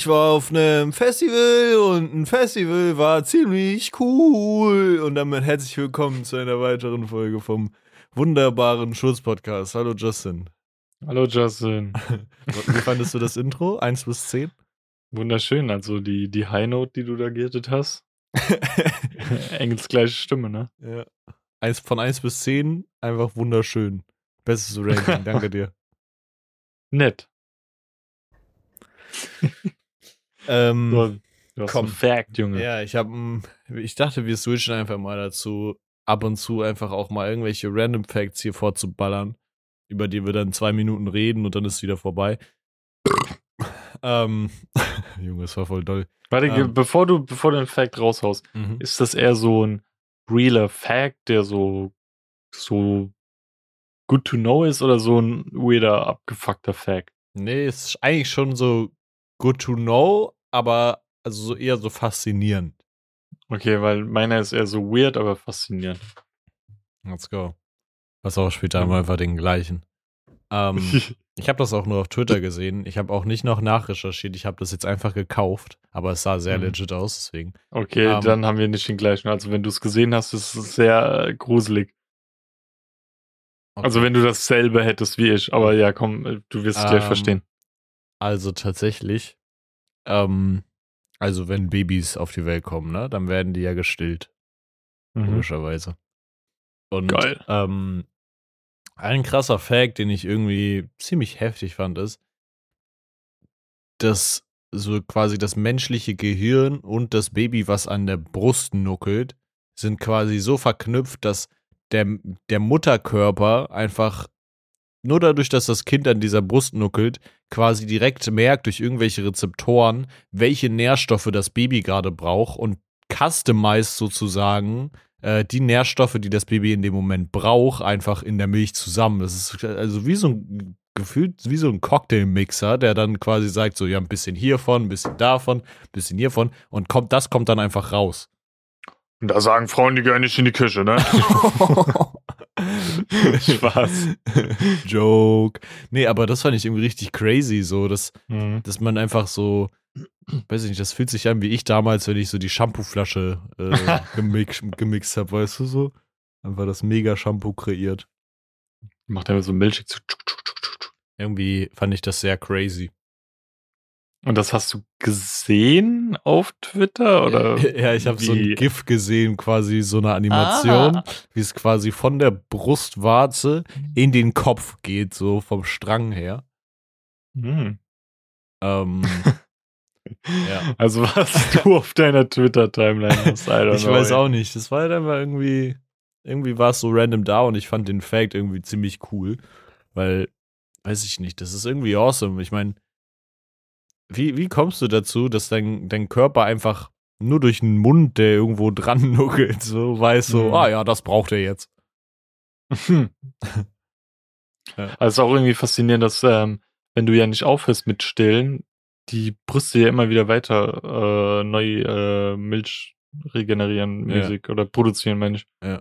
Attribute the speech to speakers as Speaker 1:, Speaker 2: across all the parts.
Speaker 1: ich war auf einem Festival und ein Festival war ziemlich cool. Und damit herzlich willkommen zu einer weiteren Folge vom wunderbaren Schulz-Podcast. Hallo Justin.
Speaker 2: Hallo Justin.
Speaker 1: Wie fandest du das Intro? 1 bis 10?
Speaker 2: Wunderschön, also die, die High Note, die du da gerettet hast. Engels gleiche Stimme, ne?
Speaker 1: Ja. Eins, von 1 bis 10 einfach wunderschön. Bestes Ranking, danke dir.
Speaker 2: Nett.
Speaker 1: Ähm,
Speaker 2: Du, du hast
Speaker 1: komm.
Speaker 2: einen Fact, Junge.
Speaker 1: Ja, ich habe, ich dachte, wir switchen einfach mal dazu, ab und zu einfach auch mal irgendwelche Random Facts hier vorzuballern, über die wir dann zwei Minuten reden und dann ist es wieder vorbei. ähm, Junge, das war voll doll.
Speaker 2: Warte,
Speaker 1: Ähm.
Speaker 2: bevor du, bevor du den Fact raushaust,
Speaker 1: Mhm.
Speaker 2: ist das eher so ein realer Fact, der so, so good to know ist oder so ein weirder, abgefuckter Fact?
Speaker 1: Nee, ist eigentlich schon so good to know, aber also so eher so faszinierend.
Speaker 2: Okay, weil meiner ist eher so weird, aber faszinierend.
Speaker 1: Let's go. Was auch später haben wir einfach den gleichen. Ähm, Ich habe das auch nur auf Twitter gesehen. Ich habe auch nicht noch nachrecherchiert. Ich habe das jetzt einfach gekauft. Aber es sah sehr
Speaker 2: Mhm.
Speaker 1: legit aus, deswegen.
Speaker 2: Okay,
Speaker 1: Ähm.
Speaker 2: dann haben wir nicht den gleichen. Also wenn du es gesehen hast, ist es sehr äh, gruselig.
Speaker 1: Okay.
Speaker 2: Also wenn du dasselbe hättest wie ich. Aber ja, komm, äh, du wirst es gleich
Speaker 1: Ähm,
Speaker 2: verstehen.
Speaker 1: Also tatsächlich, ähm, also wenn Babys auf die Welt kommen, ne, dann werden die ja gestillt,
Speaker 2: Mhm.
Speaker 1: logischerweise. Und
Speaker 2: Geil.
Speaker 1: Ähm, ein krasser Fact, den ich irgendwie ziemlich heftig fand, ist, dass so quasi das menschliche Gehirn und das Baby, was an der Brust nuckelt, sind quasi so verknüpft, dass der, der Mutterkörper einfach nur dadurch, dass das Kind an dieser Brust nuckelt, quasi direkt merkt durch irgendwelche Rezeptoren, welche Nährstoffe das Baby gerade braucht und customized sozusagen äh, die Nährstoffe, die das Baby in dem Moment braucht, einfach in der Milch zusammen. Das ist also wie so ein gefühlt wie so ein Cocktailmixer, der dann quasi sagt so ja ein bisschen hiervon, ein bisschen davon, ein bisschen hiervon und kommt das kommt dann einfach raus.
Speaker 2: Und da sagen Frauen, die gehören nicht in die Küche, ne? Spaß.
Speaker 1: Joke. Nee, aber das fand ich irgendwie richtig crazy, so, dass,
Speaker 2: Mhm.
Speaker 1: dass man einfach so, weiß ich nicht, das fühlt sich an wie ich damals, wenn ich so die Shampooflasche äh, gemix, gemixt habe, weißt du so? Einfach das Mega-Shampoo kreiert.
Speaker 2: Macht er so milchig zu.
Speaker 1: Irgendwie fand ich das sehr crazy.
Speaker 2: Und das hast du gesehen auf Twitter? Oder
Speaker 1: ja, ich habe so ein? GIF gesehen, quasi so eine Animation,
Speaker 2: Ah.
Speaker 1: wie es quasi von der Brustwarze in den Kopf geht, so vom Strang her.
Speaker 2: Hm.
Speaker 1: Ähm, Ja.
Speaker 2: Also was du auf deiner Twitter-Timeline hast, I don't
Speaker 1: ich
Speaker 2: know,
Speaker 1: weiß
Speaker 2: ey.
Speaker 1: auch nicht. Das war halt einfach irgendwie, irgendwie war es so random da und ich fand den Fact irgendwie ziemlich cool, weil, weiß ich nicht, das ist irgendwie awesome. Ich meine, wie, wie kommst du dazu, dass dein, dein Körper einfach nur durch einen Mund, der irgendwo dran nuckelt, so weiß so,
Speaker 2: Mhm.
Speaker 1: ah ja, das braucht er jetzt.
Speaker 2: Hm.
Speaker 1: Ja.
Speaker 2: Also es ist auch irgendwie faszinierend, dass ähm, wenn du ja nicht aufhörst mit Stillen, die Brüste ja immer wieder weiter äh, neu äh, Milch regenerieren
Speaker 1: Ja.
Speaker 2: mäßig oder produzieren, meine ich.
Speaker 1: Ja.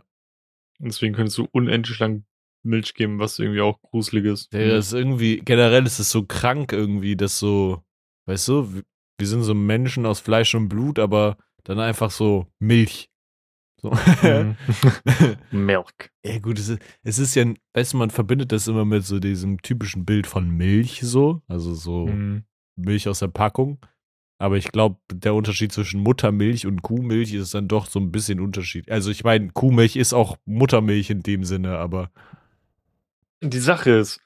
Speaker 2: Und deswegen könntest du unendlich lang Milch geben, was irgendwie auch gruselig ist.
Speaker 1: Ja, das ist irgendwie, generell ist es so krank irgendwie, dass so, weißt du, wir- sind so Menschen aus Fleisch und Blut, aber dann einfach so Milch. So.
Speaker 2: Mhm. Milk.
Speaker 1: Ja, gut, es ist, es ist ja, weißt du, man verbindet das immer mit so diesem typischen Bild von Milch, so. Also so
Speaker 2: Mhm.
Speaker 1: Milch aus der Packung. Aber ich glaube, der Unterschied zwischen Muttermilch und Kuhmilch ist dann doch so ein bisschen Unterschied. Also ich meine, Kuhmilch ist auch Muttermilch in dem Sinne, aber
Speaker 2: Die Sache ist,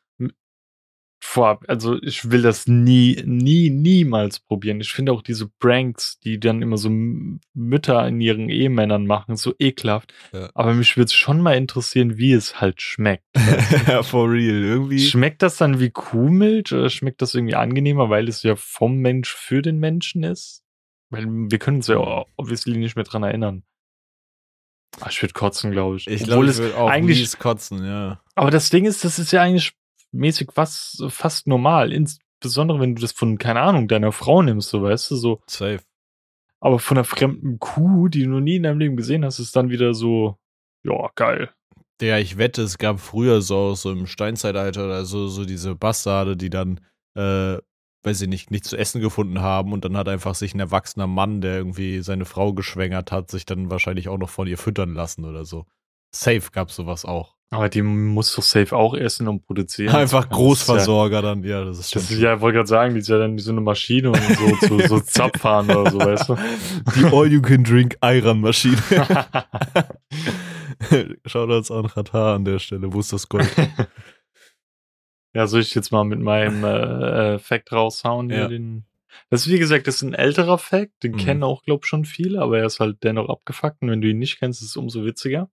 Speaker 2: vorab, also ich will das nie, nie, niemals probieren. Ich finde auch diese Pranks, die dann immer so Mütter in ihren Ehemännern machen, so ekelhaft.
Speaker 1: Ja.
Speaker 2: Aber mich würde es schon mal interessieren, wie es halt schmeckt.
Speaker 1: for real, irgendwie.
Speaker 2: Schmeckt das dann wie Kuhmilch oder schmeckt das irgendwie angenehmer, weil es ja vom Mensch für den Menschen ist? Weil wir können uns ja obviously nicht mehr dran erinnern. Ah, Ich würde kotzen, glaube ich.
Speaker 1: Ich glaube, ich
Speaker 2: es
Speaker 1: würde auch
Speaker 2: eigentlich
Speaker 1: kotzen, ja.
Speaker 2: aber das Ding ist, das ist ja eigentlich mäßig was, fast normal. Insbesondere, wenn du das von, keine Ahnung, deiner Frau nimmst, so weißt du, so.
Speaker 1: Safe.
Speaker 2: Aber von einer fremden Kuh, die du noch nie in deinem Leben gesehen hast, ist dann wieder so, ja, geil.
Speaker 1: Ja, ich wette, es gab früher so, so im Steinzeitalter oder so, so diese Bastarde, die dann äh, weiß ich nicht, nichts zu essen gefunden haben und dann hat einfach sich ein erwachsener Mann, der irgendwie seine Frau geschwängert hat, sich dann wahrscheinlich auch noch von ihr füttern lassen oder so. Safe gab sowas auch.
Speaker 2: Aber die muss doch safe auch essen und produzieren.
Speaker 1: Einfach
Speaker 2: Das ist ja-
Speaker 1: Großversorger dann, ja, das ist
Speaker 2: Das
Speaker 1: schon
Speaker 2: ist ja, ich wollte gerade sagen, die ist ja dann wie so eine Maschine und so, so, so Zapfhahn oder so, weißt du?
Speaker 1: die All-You-Can-Drink-Ayran-Maschine. Shoutouts an Qatar an der Stelle, wo ist das Gold?
Speaker 2: Ja, soll ich jetzt mal mit meinem äh, äh, Fact raushauen?
Speaker 1: Ja.
Speaker 2: Den, das ist, wie gesagt, das ist ein älterer Fact, den
Speaker 1: Mhm.
Speaker 2: kennen auch, glaub schon viele, aber er ist halt dennoch abgefuckt und wenn du ihn nicht kennst, ist es umso witziger.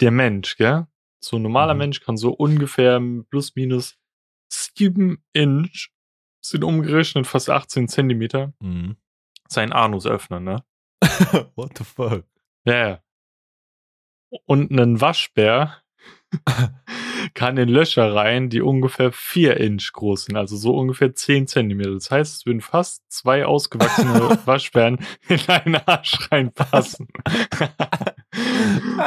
Speaker 2: Der Mensch, gell? So ein normaler
Speaker 1: Mhm.
Speaker 2: Mensch kann so ungefähr plus minus sieben Inch, sind umgerechnet fast 18 Zentimeter,
Speaker 1: Mhm.
Speaker 2: seinen Anus öffnen, ne?
Speaker 1: What the fuck?
Speaker 2: Ja, ja. Und ein Waschbär kann in Löcher rein, die ungefähr 4 Inch groß sind, also so ungefähr 10 Zentimeter. Das heißt, es würden fast zwei ausgewachsene Waschbären in einen Arsch reinpassen.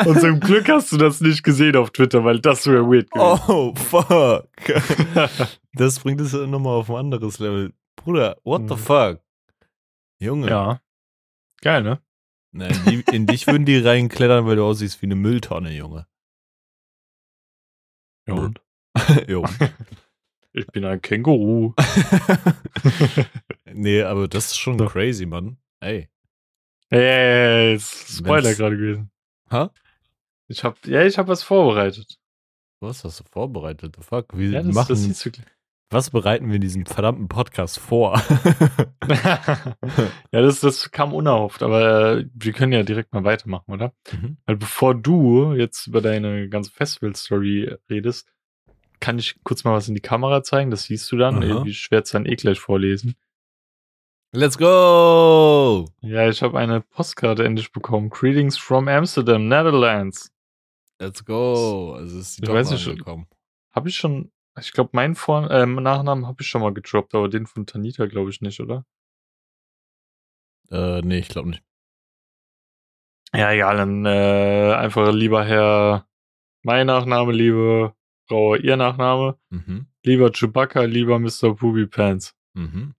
Speaker 2: Und zum Glück hast du das nicht gesehen auf Twitter, weil das wäre weird gewesen.
Speaker 1: Oh, fuck. Das bringt es nochmal auf ein anderes Level. Bruder, what the
Speaker 2: Mhm.
Speaker 1: fuck? Junge.
Speaker 2: Ja. Geil, ne?
Speaker 1: Na, in, die, in dich würden die reinklettern, weil du aussiehst wie eine Mülltonne, Junge.
Speaker 2: Ja, und?
Speaker 1: jo.
Speaker 2: Ich bin ein Känguru.
Speaker 1: nee, aber das ist schon crazy, Mann. Ey.
Speaker 2: Ey, ist Spoiler gerade gewesen.
Speaker 1: Ha?
Speaker 2: Ich hab, ja, ich hab was vorbereitet.
Speaker 1: Was hast du vorbereitet? The fuck? Wir
Speaker 2: Ja, das,
Speaker 1: machen,
Speaker 2: das du
Speaker 1: was bereiten wir in diesem verdammten Podcast vor?
Speaker 2: ja, das, das kam unerhofft, aber äh, wir können ja direkt mal weitermachen, oder?
Speaker 1: Mhm.
Speaker 2: Weil bevor du jetzt über deine ganze Festival-Story redest, kann ich kurz mal was in die Kamera zeigen, das siehst du dann.
Speaker 1: Aha.
Speaker 2: Irgendwie schwer es dann eh gleich vorlesen.
Speaker 1: Let's go!
Speaker 2: Ja, ich habe eine Postkarte endlich bekommen. Greetings from Amsterdam, Netherlands.
Speaker 1: Let's go! Also ist die
Speaker 2: Ich weiß nicht. Habe ich schon, ich glaube, meinen Vor ähm, Nachnamen habe ich schon mal gedroppt, aber den von Tanita glaube ich nicht, oder?
Speaker 1: Äh, nee, ich glaube nicht.
Speaker 2: Ja, egal, dann äh, einfach lieber Herr, mein Nachname, liebe Frau, ihr Nachname,
Speaker 1: Mhm.
Speaker 2: lieber Chewbacca, lieber Mr. Poopy Pants.
Speaker 1: Mhm.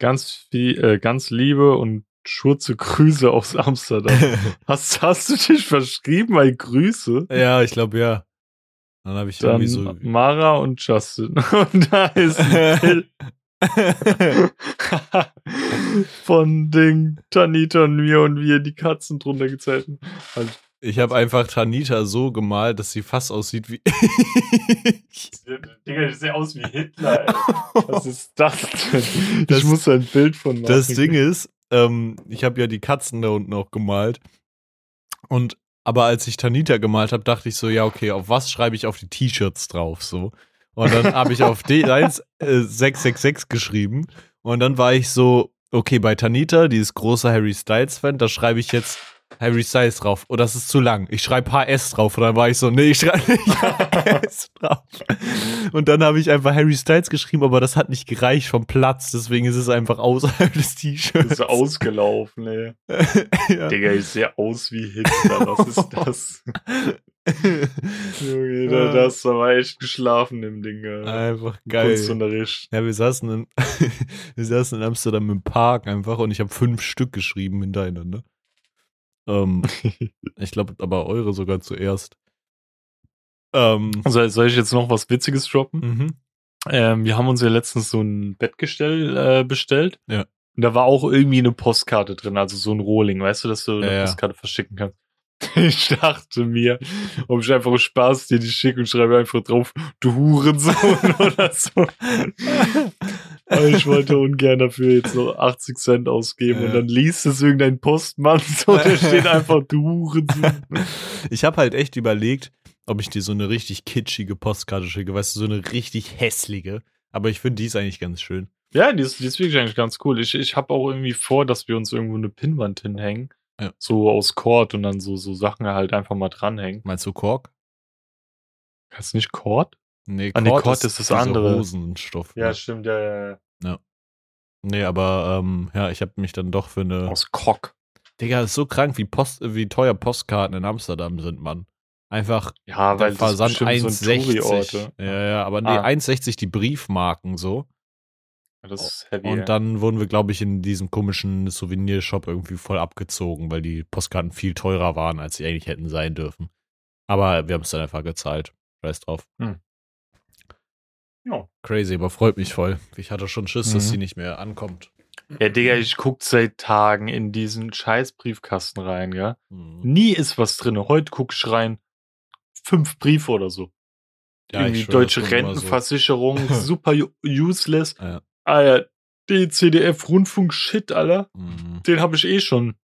Speaker 2: Ganz viel, äh, ganz liebe und schurze Grüße aus Amsterdam. hast, hast du dich verschrieben bei Grüße?
Speaker 1: ja, ich glaube ja. Dann habe ich
Speaker 2: Dann
Speaker 1: irgendwie so.
Speaker 2: Mara und Justin. Und da ist von den Tanita und mir und wir die Katzen drunter gezählt. Also,
Speaker 1: ich habe einfach Tanita so gemalt, dass sie fast aussieht wie ich.
Speaker 2: Digga, ich sehe aus wie Hitler, ey. Was ist das denn?
Speaker 1: Das-
Speaker 2: ich muss ein Bild von
Speaker 1: Das
Speaker 2: machen.
Speaker 1: Ding ist, ähm, ich habe ja die Katzen da unten auch gemalt. Und aber als ich Tanita gemalt habe, dachte ich so, ja, okay, auf was schreibe ich auf die T-Shirts drauf? So. Und dann habe ich auf D1 äh, 666 geschrieben. Und dann war ich so, okay, bei Tanita, die ist großer Harry Styles-Fan, da schreibe ich jetzt Harry Styles drauf. Oh, das ist zu lang. Ich schreibe HS drauf. Und dann war ich so, nee, ich schreibe nicht HS drauf. Und dann habe ich einfach Harry Styles geschrieben, aber das hat nicht gereicht vom Platz. Deswegen ist es einfach außerhalb des T-Shirts.
Speaker 2: ist ausgelaufen, ey.
Speaker 1: ja.
Speaker 2: Digga, ich sehe aus wie Hitler. Was ist das? Junge, da, da hast du aber echt geschlafen im Ding.
Speaker 1: Einfach geil.
Speaker 2: Kunstunterricht.
Speaker 1: Ja, wir saßen, in, wir saßen in Amsterdam im Park einfach und ich habe fünf Stück geschrieben hintereinander. Ähm, ich glaube aber eure sogar zuerst. Ähm,
Speaker 2: Soll, soll ich jetzt noch was Witziges droppen?
Speaker 1: mhm.
Speaker 2: Ähm, wir haben uns ja letztens so ein Bettgestell äh, bestellt.
Speaker 1: Ja.
Speaker 2: Und da war auch irgendwie eine Postkarte drin, also so ein Rohling, weißt du, dass du eine
Speaker 1: Ja, ja.
Speaker 2: Postkarte verschicken kannst. Ich dachte mir, ob ich einfach Spaß dir die schicke und schreibe einfach drauf, du Hurensohn oder so. Aber ich wollte ungern dafür jetzt noch 80 Cent ausgeben
Speaker 1: Ja.
Speaker 2: und dann liest es irgendein Postmann so, da steht einfach, du Hurensohn.
Speaker 1: Ich habe halt echt überlegt, ob ich dir so eine richtig kitschige Postkarte schicke, weißt du, so eine richtig hässliche. Aber ich finde, die ist eigentlich ganz schön.
Speaker 2: Ja, die ist, die ist wirklich eigentlich ganz cool. Ich, ich habe auch irgendwie vor, dass wir uns irgendwo eine Pinnwand hinhängen.
Speaker 1: Ja.
Speaker 2: So aus Cord und dann so, so Sachen halt einfach mal dranhängen.
Speaker 1: Meinst du Kork?
Speaker 2: Heißt nicht Cord?
Speaker 1: Nee,
Speaker 2: Ah, nee, Kord ist das
Speaker 1: diese
Speaker 2: andere.
Speaker 1: Hosenstoff.
Speaker 2: Ja,
Speaker 1: ne?
Speaker 2: stimmt, ja, ja, ja.
Speaker 1: Nee, aber ähm, ja, ich habe mich dann doch für eine.
Speaker 2: Aus Cock.
Speaker 1: Digga, ist so krank, wie, Post, wie teuer Postkarten in Amsterdam sind, Mann. Einfach
Speaker 2: Ja, weil das
Speaker 1: Versand
Speaker 2: bestimmt so ein
Speaker 1: 1,60.
Speaker 2: Touri-Orte.
Speaker 1: ja, ja, aber nee,
Speaker 2: Ah.
Speaker 1: 1,60 die Briefmarken so.
Speaker 2: Das ist heavy.
Speaker 1: Und dann wurden wir, glaube ich, in diesem komischen Souvenirshop irgendwie voll abgezogen, weil die Postkarten viel teurer waren, als sie eigentlich hätten sein dürfen. Aber wir haben es dann einfach gezahlt. Scheiß drauf.
Speaker 2: ja.
Speaker 1: Crazy, aber freut mich voll. Ich hatte schon Schiss, dass
Speaker 2: Mhm.
Speaker 1: sie nicht mehr ankommt.
Speaker 2: ja, Digga, ich guck seit Tagen in diesen scheiß Briefkasten rein, ja.
Speaker 1: Mhm.
Speaker 2: Nie ist was drin. Heute guck ich rein. Fünf Briefe oder so.
Speaker 1: Ja, ich
Speaker 2: Irgendwie
Speaker 1: schwör,
Speaker 2: deutsche
Speaker 1: immer so.
Speaker 2: Rentenversicherung, super useless.
Speaker 1: Ja.
Speaker 2: Alter, DCDF Rundfunk Shit, Alter.
Speaker 1: Mhm.
Speaker 2: Den habe ich eh schon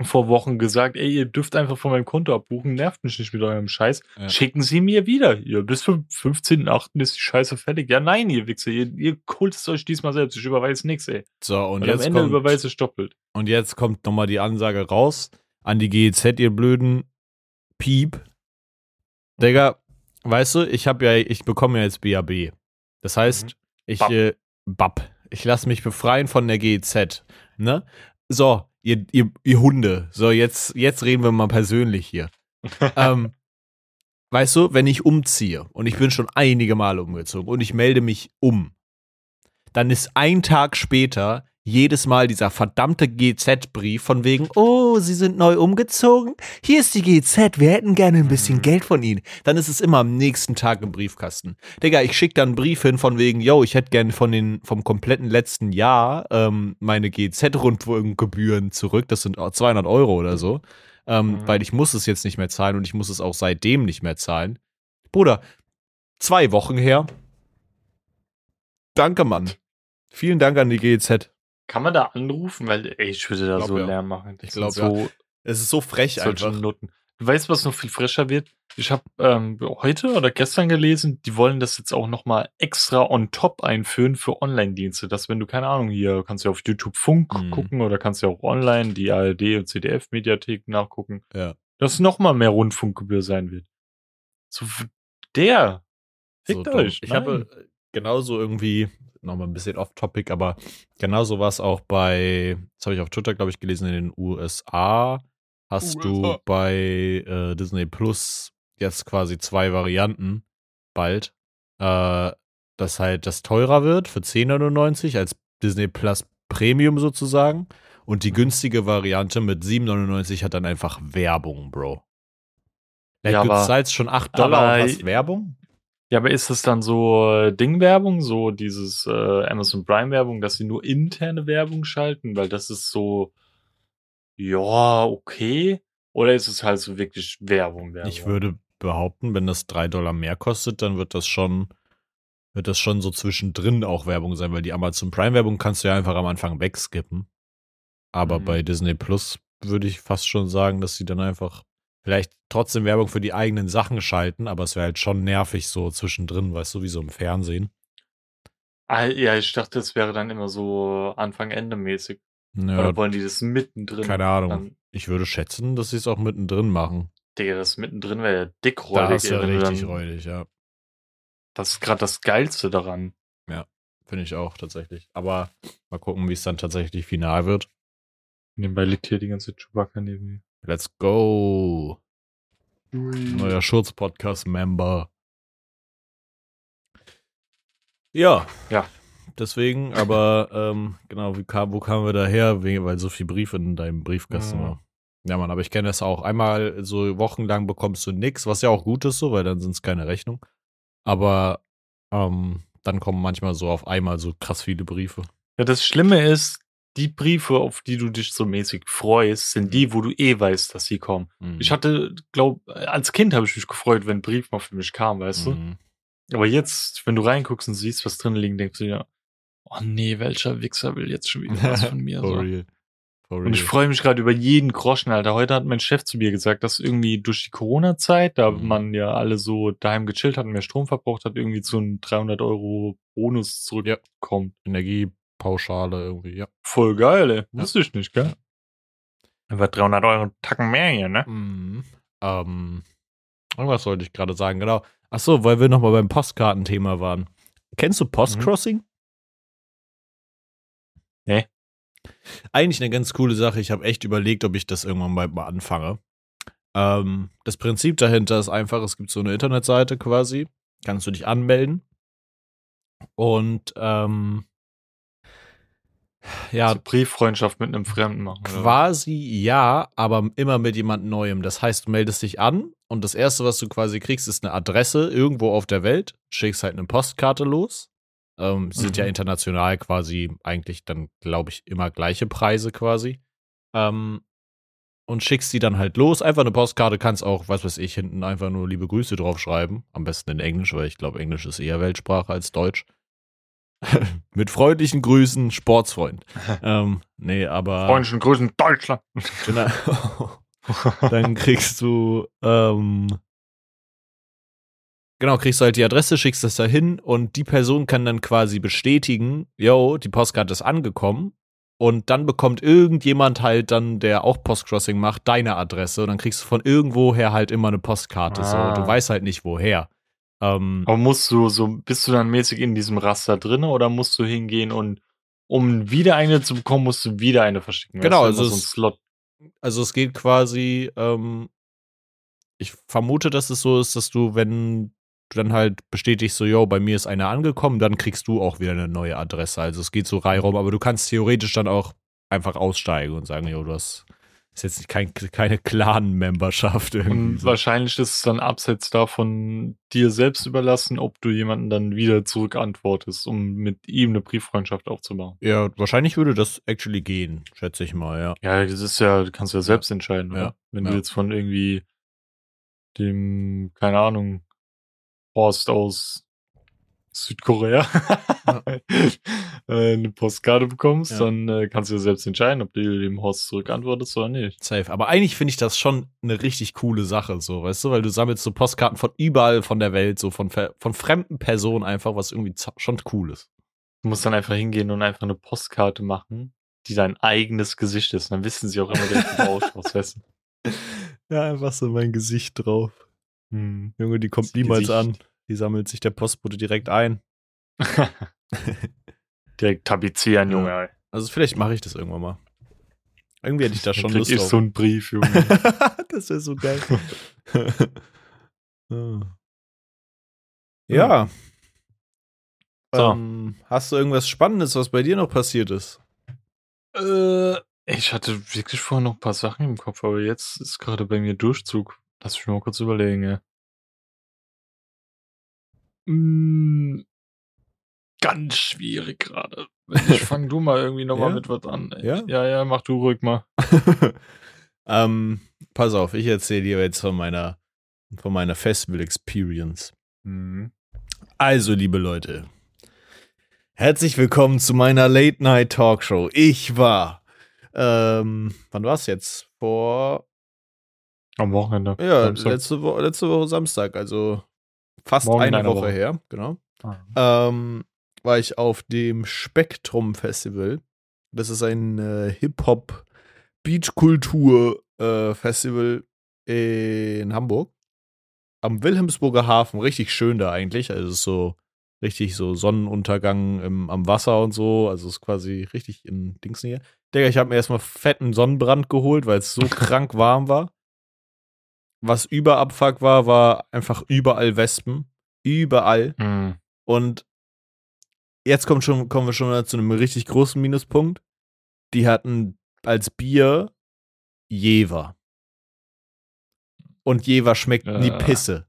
Speaker 2: vor Wochen gesagt. Ey, ihr dürft einfach von meinem Konto abbuchen. Nervt mich nicht mit eurem Scheiß.
Speaker 1: Ja.
Speaker 2: Schicken Sie mir wieder. Ja, bis zum 15.8. ist die Scheiße fertig. Ja, nein, ihr Wichser. Ihr, ihr holt es euch diesmal selbst. Ich überweise nichts, ey.
Speaker 1: So, und
Speaker 2: Und, am
Speaker 1: jetzt,
Speaker 2: Ende
Speaker 1: kommt,
Speaker 2: überweise ich doppelt.
Speaker 1: und jetzt kommt nochmal die Ansage raus an die GEZ, ihr blöden Piep. Digga, weißt du, ich habe ja, ich bekomme ja jetzt BAB. Das heißt,
Speaker 2: Mhm.
Speaker 1: ich, äh, Bap. Ich lasse mich befreien von der GEZ. Ne? So, ihr, ihr, ihr Hunde. So, jetzt, jetzt reden wir mal persönlich hier. ähm, weißt du, wenn ich umziehe und ich bin schon einige Male umgezogen und ich melde mich um, dann ist ein Tag später jedes Mal dieser verdammte GZ-Brief von wegen, oh, Sie sind neu umgezogen? Hier ist die GZ, wir hätten gerne ein bisschen
Speaker 2: Mhm.
Speaker 1: Geld von Ihnen. Dann ist es immer am nächsten Tag im Briefkasten. Digga, ich schicke dann einen Brief hin von wegen, yo, ich hätte gerne von den, vom kompletten letzten Jahr ähm, meine GZ-Rundfunkgebühren zurück. Das sind auch 200 Euro oder so. Ähm,
Speaker 2: Mhm.
Speaker 1: Weil ich muss es jetzt nicht mehr zahlen und ich muss es auch seitdem nicht mehr zahlen. Bruder, zwei Wochen her. Danke, Mann. Vielen Dank an die GEZ.
Speaker 2: Kann man da anrufen? Weil, ey, ich würde da
Speaker 1: Glaub
Speaker 2: so
Speaker 1: ja.
Speaker 2: Lärm machen.
Speaker 1: Ich
Speaker 2: Das
Speaker 1: glaub,
Speaker 2: sind so,
Speaker 1: Es ist so frech einfach.
Speaker 2: Noten. Du weißt, was noch viel fresher wird? Ich habe ähm, heute oder gestern gelesen, die wollen das jetzt auch nochmal extra on top einführen für Online-Dienste. Dass wenn du, keine Ahnung, hier kannst du auf YouTube Funk
Speaker 1: Mhm.
Speaker 2: gucken oder kannst du auch online die ARD und CDF-Mediathek nachgucken,
Speaker 1: Ja.
Speaker 2: dass nochmal mehr Rundfunkgebühr sein wird. So, der. Fickt
Speaker 1: dumm.
Speaker 2: euch.
Speaker 1: Ich
Speaker 2: Nein.
Speaker 1: habe äh, genauso irgendwie, nochmal ein bisschen off-topic, aber genauso war es auch bei, das habe ich auf Twitter, glaube ich, gelesen, in den USA. Hast du
Speaker 2: USA.
Speaker 1: bei äh, Disney Plus jetzt quasi zwei Varianten bald. Äh, dass halt das teurer wird für 10,99 als Disney Plus Premium sozusagen. Und die
Speaker 2: Mhm.
Speaker 1: günstige Variante mit 7,99 hat dann einfach Werbung, Bro.
Speaker 2: Ja,
Speaker 1: du
Speaker 2: aber-
Speaker 1: zahlst schon 8 Dollar und hast Werbung?
Speaker 2: Ja, aber ist das dann so äh, Ding-Werbung, so dieses äh, Amazon Prime-Werbung, dass sie nur interne Werbung schalten? Weil das ist so, ja, okay. Oder ist es halt so wirklich Werbung, Werbung?
Speaker 1: Ich würde behaupten, wenn das 3 Dollar mehr kostet, dann wird das schon, wird das schon so zwischendrin auch Werbung sein, weil die Amazon Prime-Werbung kannst du ja einfach am Anfang wegskippen. Aber
Speaker 2: Mhm.
Speaker 1: bei Disney Plus würde ich fast schon sagen, dass sie dann einfach vielleicht trotzdem Werbung für die eigenen Sachen schalten, aber es wäre halt schon nervig so zwischendrin, weißt du, wie so im Fernsehen.
Speaker 2: Ah, ja, ich dachte, es wäre dann immer so Anfang-Ende mäßig.
Speaker 1: Ja,
Speaker 2: Oder wollen die das mittendrin?
Speaker 1: keine Ahnung.
Speaker 2: Dann,
Speaker 1: Ich würde schätzen, dass sie es auch mittendrin machen.
Speaker 2: Digga, das mittendrin wäre ja dickräudig.
Speaker 1: Da ist ja richtig
Speaker 2: dann-
Speaker 1: räudig, ja.
Speaker 2: Das ist gerade das Geilste daran.
Speaker 1: Finde ich auch tatsächlich. Aber mal gucken, wie es dann tatsächlich final wird.
Speaker 2: Nebenbei liegt hier die ganze Chewbacca neben mir.
Speaker 1: Let's go. Neuer Schurz-Podcast-Member. Ja.
Speaker 2: Ja.
Speaker 1: Deswegen, aber ähm, genau, wie kam, wo kamen wir daher? Weil so viel Brief in deinem Briefkasten
Speaker 2: Mhm.
Speaker 1: war. Ja, Mann, aber ich kenne das auch. Einmal so wochenlang bekommst du nix, was ja auch gut ist so, weil dann sind es keine Rechnung. Aber ähm, dann kommen manchmal so auf einmal so krass viele Briefe.
Speaker 2: Ja, das Schlimme ist, die Briefe, auf die du dich so mäßig freust, sind die, wo du eh weißt, dass sie kommen.
Speaker 1: Mhm.
Speaker 2: Ich hatte, glaub, als Kind habe ich mich gefreut, wenn ein Brief mal für mich kam, weißt
Speaker 1: Mhm.
Speaker 2: du? Aber jetzt, wenn du reinguckst und siehst, was drin liegt, denkst du dir, oh nee, welcher Wichser will jetzt schon wieder was von mir?
Speaker 1: For
Speaker 2: so.
Speaker 1: real. For
Speaker 2: Und ich freue mich gerade über jeden Groschen, Alter. Heute hat mein Chef zu mir gesagt, dass irgendwie durch die Corona-Zeit, da
Speaker 1: Mhm.
Speaker 2: man ja alle so daheim gechillt hat und mehr Strom verbraucht hat, irgendwie zu einem 300 Euro Bonus zurückkommt.
Speaker 1: Energiepauschale irgendwie, ja.
Speaker 2: Voll geil, ey. Wusste ich nicht, gell? Einfach 300 Euro Tacken mehr hier, ne?
Speaker 1: Mhm. Ähm, irgendwas wollte ich gerade sagen, genau. Ach so, weil wir nochmal beim Postkartenthema waren. Kennst du Postcrossing?
Speaker 2: Nee.
Speaker 1: Eigentlich eine ganz coole Sache. Ich habe echt überlegt, ob ich das irgendwann mal, mal anfange. Ähm, das Prinzip dahinter ist einfach, es gibt so eine Internetseite quasi, kannst du dich anmelden und ähm, ja,
Speaker 2: Also Brieffreundschaft mit einem Fremden machen. Oder?
Speaker 1: Quasi ja, aber immer mit jemand Neuem. Das heißt, du meldest dich an und das erste, was du quasi kriegst, ist eine Adresse irgendwo auf der Welt, schickst halt eine Postkarte los. Ähm, Sind ja
Speaker 2: Mhm.
Speaker 1: international quasi eigentlich dann, glaube ich, immer gleiche Preise quasi. Ähm, und schickst die dann halt los. Einfach eine Postkarte, kannst auch, was weiß ich, hinten einfach nur liebe Grüße draufschreiben. Am besten in Englisch, weil ich glaube, Englisch ist eher Weltsprache als Deutsch. Mit freundlichen Grüßen, Sportsfreund. ähm, nee, aber.
Speaker 2: Freundlichen Grüßen Deutschland.
Speaker 1: Genau. Dann kriegst du, ähm, genau, kriegst du halt die Adresse, schickst das da hin und die Person kann dann quasi bestätigen, yo, die Postkarte ist angekommen. Und dann bekommt irgendjemand halt dann, der auch Postcrossing macht, deine Adresse. Und dann kriegst du von irgendwoher halt immer eine Postkarte.
Speaker 2: Ah.
Speaker 1: So, du weißt halt nicht woher. Ähm,
Speaker 2: Aber musst du so, bist du dann mäßig in diesem Raster drin oder musst du hingehen und um wieder eine zu bekommen, musst du wieder eine verschicken?
Speaker 1: Genau, also
Speaker 2: so ein
Speaker 1: es-
Speaker 2: Slot.
Speaker 1: Also es geht quasi, ähm, ich vermute, dass es so ist, dass du, wenn du dann halt bestätigst, so, yo, bei mir ist eine angekommen, dann kriegst du auch wieder eine neue Adresse. Also es geht so reihum, aber du kannst theoretisch dann auch einfach aussteigen und sagen, yo, du hast ist jetzt kein, keine Clan-Memberschaft irgendwie.
Speaker 2: Und wahrscheinlich ist es dann abseits davon dir selbst überlassen, ob du jemanden dann wieder zurückantwortest, um mit ihm eine Brieffreundschaft aufzubauen.
Speaker 1: Ja, wahrscheinlich würde das actually gehen, schätze ich mal, ja.
Speaker 2: Ja, das ist ja, du kannst ja selbst entscheiden?
Speaker 1: Ja,
Speaker 2: Wenn
Speaker 1: ja.
Speaker 2: du jetzt von irgendwie dem, keine Ahnung, Horst aus Südkorea äh, eine Postkarte bekommst,
Speaker 1: Ja.
Speaker 2: dann äh, kannst du ja selbst entscheiden, ob du dem Horst zurückantwortest oder nicht.
Speaker 1: Safe. Aber eigentlich finde ich das schon eine richtig coole Sache, so, weißt du, weil du sammelst so Postkarten von überall von der Welt, so von, von fremden Personen einfach, was irgendwie schon cool ist.
Speaker 2: Du musst dann einfach hingehen und einfach eine Postkarte machen, die dein eigenes Gesicht ist. Dann wissen sie auch immer, wer du ausschaust, weißt du?
Speaker 1: Ja, einfach so mein Gesicht drauf.
Speaker 2: Hm.
Speaker 1: Junge, die kommt niemals
Speaker 2: Gesicht.
Speaker 1: an. Die sammelt sich der Postbote direkt ein.
Speaker 2: Direkt tapezieren,
Speaker 1: Ja.
Speaker 2: Junge. ey.
Speaker 1: Also vielleicht mache ich das irgendwann mal. Irgendwie hätte ich da schon Lust
Speaker 2: ich
Speaker 1: drauf.
Speaker 2: so einen Brief, Junge.
Speaker 1: das wäre so geil. Ah. ja.
Speaker 2: So.
Speaker 1: Ähm, hast du irgendwas Spannendes, was bei dir noch passiert ist?
Speaker 2: Äh, ich hatte wirklich vorher noch ein paar Sachen im Kopf, aber jetzt ist gerade bei mir Durchzug. Lass mich mal kurz überlegen, ja. Mm, ganz schwierig gerade. Ich fang du mal irgendwie nochmal
Speaker 1: Ja?
Speaker 2: mit was an. ey.
Speaker 1: Ja?
Speaker 2: ja, ja, mach du ruhig mal.
Speaker 1: ähm, pass auf, ich erzähle dir jetzt von meiner, von meiner Festival Experience.
Speaker 2: Mhm.
Speaker 1: Also, liebe Leute, herzlich willkommen zu meiner Late Night Talkshow. Ich war, ähm, wann war es jetzt? Vor,
Speaker 2: Am Wochenende.
Speaker 1: ja, letzte, Wo letzte Woche Samstag, also fast
Speaker 2: Morgen in
Speaker 1: eine Woche,
Speaker 2: Woche.
Speaker 1: her, genau.
Speaker 2: Ah.
Speaker 1: Ähm, war ich auf dem Spektrum Festival. Das ist ein äh, Hip-Hop Beachkultur äh, Festival in Hamburg. Am Wilhelmsburger Hafen, richtig schön da eigentlich. Also es ist so richtig so Sonnenuntergang im, am Wasser und so. Also es ist quasi richtig in Dings hier. Digga, ich habe mir erstmal fetten Sonnenbrand geholt, weil es so krank warm war. Was überabfuck war, war einfach überall Wespen. Überall.
Speaker 2: Mhm.
Speaker 1: Und jetzt kommt schon, kommen wir schon mal zu einem richtig großen Minuspunkt. Die hatten als Bier Jever. Und Jever schmeckt wie
Speaker 2: Äh.
Speaker 1: Pisse.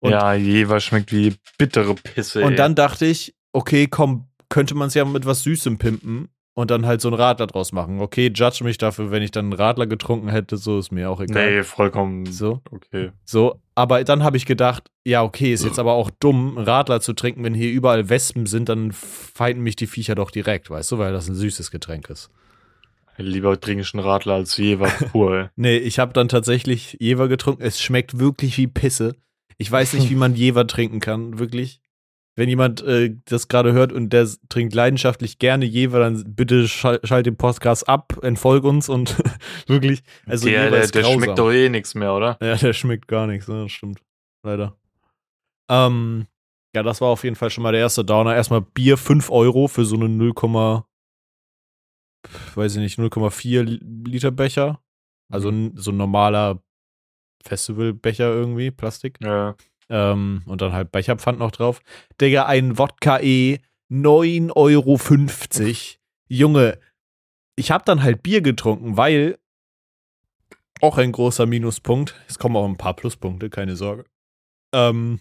Speaker 1: Und,
Speaker 2: ja, Jever schmeckt wie bittere Pisse.
Speaker 1: und
Speaker 2: ey.
Speaker 1: dann dachte ich, okay, komm, könnte man es ja mit was Süßem pimpen und dann halt so einen Radler draus machen. Okay, judge mich dafür, wenn ich dann einen Radler getrunken hätte, so ist mir auch egal.
Speaker 2: Nee, vollkommen
Speaker 1: So.
Speaker 2: okay.
Speaker 1: So, aber dann habe ich gedacht, ja, okay, ist jetzt aber auch dumm, einen Radler zu trinken, wenn hier überall Wespen sind, dann feinden mich die Viecher doch direkt, weißt du, weil das ein süßes Getränk ist.
Speaker 2: Lieber trinke ich einen Radler als Jever pur. ey.
Speaker 1: Nee, ich habe dann tatsächlich Jever getrunken. Es schmeckt wirklich wie Pisse. Ich weiß nicht, wie man Jever trinken kann, wirklich. Wenn jemand äh, das gerade hört und der trinkt leidenschaftlich gerne Jever, dann bitte schal schalt den Podcast ab, entfolg uns und wirklich. Also
Speaker 2: der
Speaker 1: Jever
Speaker 2: der, der schmeckt doch eh nichts mehr, oder?
Speaker 1: Ja, der schmeckt gar nichts, ne? Das stimmt. Leider. Ähm, ja, das war auf jeden Fall schon mal der erste Downer. Erstmal Bier 5 Euro für so einen 0, weiß ich nicht, 0,4 Li- Liter Becher. Also
Speaker 2: Mhm.
Speaker 1: so ein normaler Festivalbecher irgendwie, Plastik.
Speaker 2: Ja.
Speaker 1: Ähm, und dann halt Becherpfand noch drauf. Digga, ein Wodka E, 9,50 Euro. Junge, ich habe dann halt Bier getrunken, weil auch ein großer Minuspunkt. Es kommen auch ein paar Pluspunkte, keine Sorge. Ähm,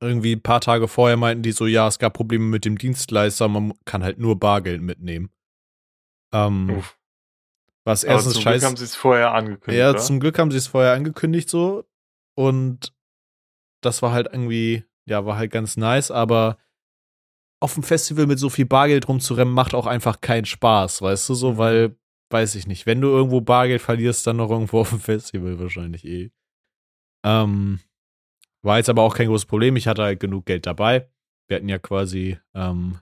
Speaker 1: irgendwie ein paar Tage vorher meinten die so, ja, es gab Probleme mit dem Dienstleister, man kann halt nur Bargeld mitnehmen. Ähm,
Speaker 2: Uff.
Speaker 1: was erstens
Speaker 2: zum Glück
Speaker 1: scheiße.
Speaker 2: haben sie es vorher angekündigt.
Speaker 1: Ja,
Speaker 2: oder?
Speaker 1: zum Glück haben sie es vorher angekündigt so. Und das war halt irgendwie, ja, war halt ganz nice, aber auf dem Festival mit so viel Bargeld rumzurennen macht auch einfach keinen Spaß, weißt du so,
Speaker 2: Mhm.
Speaker 1: weil, weiß ich nicht, wenn du irgendwo Bargeld verlierst, dann noch irgendwo auf dem Festival wahrscheinlich eh. Ähm, war jetzt aber auch kein großes Problem, ich hatte halt genug Geld dabei. Wir hatten ja quasi ähm,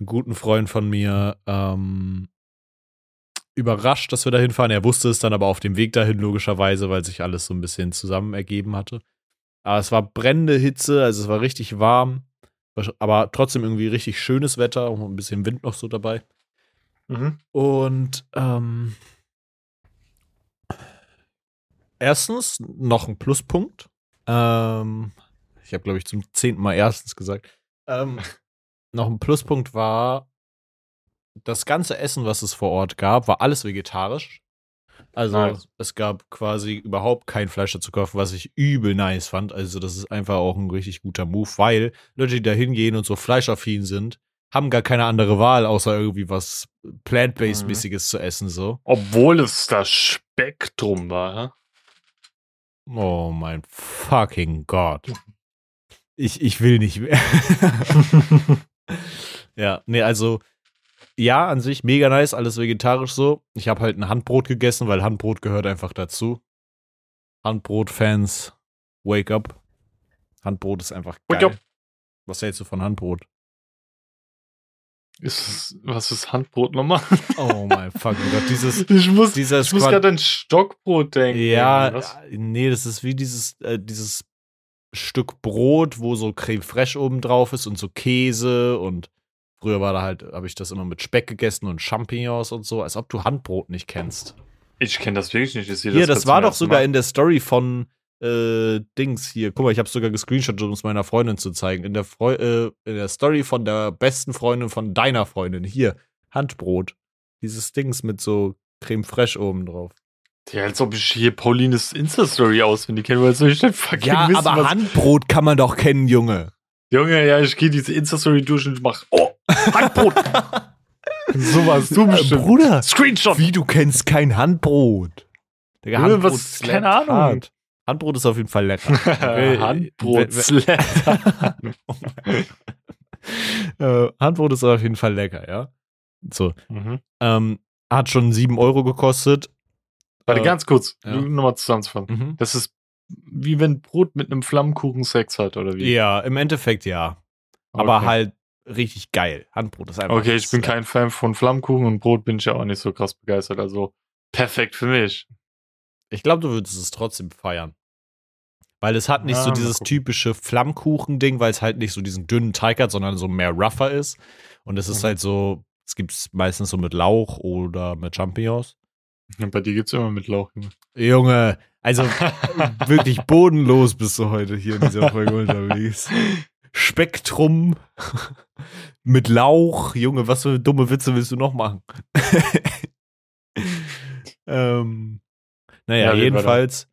Speaker 1: einen guten Freund von mir ähm, überrascht, dass wir da hinfahren. Er wusste es dann aber auf dem Weg dahin, logischerweise, weil sich alles so ein bisschen zusammen ergeben hatte. Aber es war brennende Hitze, also es war richtig warm, aber trotzdem irgendwie richtig schönes Wetter, auch ein bisschen Wind noch so dabei.
Speaker 2: Mhm.
Speaker 1: Und ähm, erstens noch ein Pluspunkt. Ähm, ich habe, glaube ich, zum zehnten Mal erstens gesagt. Ähm, noch ein Pluspunkt war, das ganze Essen, was es vor Ort gab, war alles vegetarisch. Also
Speaker 2: Nice.
Speaker 1: es gab quasi überhaupt kein Fleisch dazu kaufen, was ich übel nice fand. Also das ist einfach auch ein richtig guter Move, weil Leute, die da hingehen und so fleischaffin sind, haben gar keine andere Wahl, außer irgendwie was Plant-Based-mäßiges zu essen, so.
Speaker 2: Obwohl es das Spektrum war. ja?
Speaker 1: Oh mein fucking Gott. Ich, ich will nicht mehr. ja, nee, also ja, an sich mega nice, alles vegetarisch so. Ich habe halt ein Handbrot gegessen, weil Handbrot gehört einfach dazu. Handbrot-Fans, wake up. Handbrot ist einfach
Speaker 2: Wake
Speaker 1: geil.
Speaker 2: up.
Speaker 1: Was hältst du von Handbrot?
Speaker 2: Ist was ist Handbrot nochmal?
Speaker 1: Oh mein fucking Gott, dieses
Speaker 2: Ich muss, ich muss gerade an Stockbrot denken.
Speaker 1: Ja,
Speaker 2: Was?
Speaker 1: äh, nee, das ist wie dieses, äh, dieses Stück Brot, wo so Creme fraiche oben drauf ist und so Käse und früher war da halt, habe ich das immer mit Speck gegessen und Champignons und so, als ob du Handbrot nicht kennst.
Speaker 2: Ich kenne das wirklich nicht. Ich
Speaker 1: Hier,
Speaker 2: das
Speaker 1: das war doch sogar
Speaker 2: Mal.
Speaker 1: in der Story von äh, Dings hier. Guck mal, ich habe sogar gescreenshot, um es meiner Freundin zu zeigen. In der, Freu äh, in der Story von der besten Freundin von deiner Freundin. Hier, Handbrot. Dieses Dings mit so Creme fraiche oben drauf.
Speaker 2: Ja, als ob ich hier Paulines Insta-Story auswendig kenne, weil soll ich denn fucking
Speaker 1: Ja,
Speaker 2: wissen,
Speaker 1: aber Handbrot kann man doch kennen, Junge.
Speaker 2: Junge, ja, ich gehe diese Insta-Story durch und ich mach, oh, Handbrot. so warst du
Speaker 1: Äh,
Speaker 2: bestimmt.
Speaker 1: Bruder,
Speaker 2: Screenshot.
Speaker 1: wie du kennst kein Handbrot. Digga,
Speaker 2: Junge,
Speaker 1: Handbrot
Speaker 2: was- keine Ahnung.
Speaker 1: hart. Handbrot ist auf jeden Fall lecker.
Speaker 2: Handbrot.
Speaker 1: äh, Handbrot ist auf jeden Fall lecker, ja. So.
Speaker 2: mhm.
Speaker 1: Ähm, hat schon 7 Euro gekostet.
Speaker 2: Warte,
Speaker 1: Äh,
Speaker 2: ganz kurz,
Speaker 1: ja.
Speaker 2: nochmal zusammenzufassen.
Speaker 1: Mhm.
Speaker 2: Das ist wie wenn Brot mit einem Flammkuchen Sex hat, oder wie?
Speaker 1: Ja, im Endeffekt ja. Aber
Speaker 2: Okay.
Speaker 1: halt richtig geil. Handbrot ist einfach.
Speaker 2: Okay, ich bin kein Fan von Flammkuchen und Brot bin ich ja auch nicht so krass begeistert. Also perfekt für mich.
Speaker 1: Ich glaube, du würdest es trotzdem feiern. Weil es hat nicht
Speaker 2: Ja,
Speaker 1: so dieses typische Flammkuchen-Ding, weil es halt nicht so diesen dünnen Teig hat, sondern so mehr rougher ist. Und es ist
Speaker 2: Mhm.
Speaker 1: halt so, es gibt es meistens so mit Lauch oder mit Champignons.
Speaker 2: Ja, bei dir gibt's immer mit Lauch. Junge.
Speaker 1: Also wirklich bodenlos bist du heute hier in dieser Folge unterwegs. Spektrum mit Lauch. Junge, was für dumme Witze willst du noch machen? ähm, naja,
Speaker 2: Ja,
Speaker 1: jedenfalls,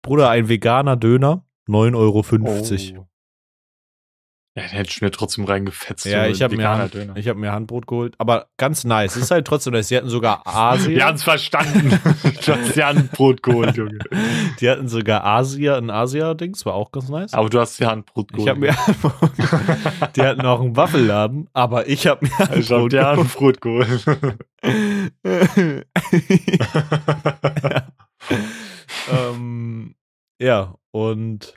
Speaker 1: Bruder, ein veganer Döner, 9,50 Euro.
Speaker 2: Oh. Ja, den hätte ich mir trotzdem reingefetzt.
Speaker 1: Ja, ich habe mir, Hand, ich hab mir Handbrot geholt, aber ganz nice. Es ist halt trotzdem nice. Sie hatten sogar Asia.
Speaker 2: Wir haben's verstanden. du hast dir Handbrot geholt, Junge.
Speaker 1: Die hatten sogar Asia, ein Asia-Dings, war auch ganz nice.
Speaker 2: Aber du hast dir Handbrot
Speaker 1: Ich
Speaker 2: geholt.
Speaker 1: habe mir Die hatten auch einen Waffelladen, aber ich habe mir ein
Speaker 2: ich hab dir
Speaker 1: geholt.
Speaker 2: Handbrot geholt.
Speaker 1: ähm, ja, und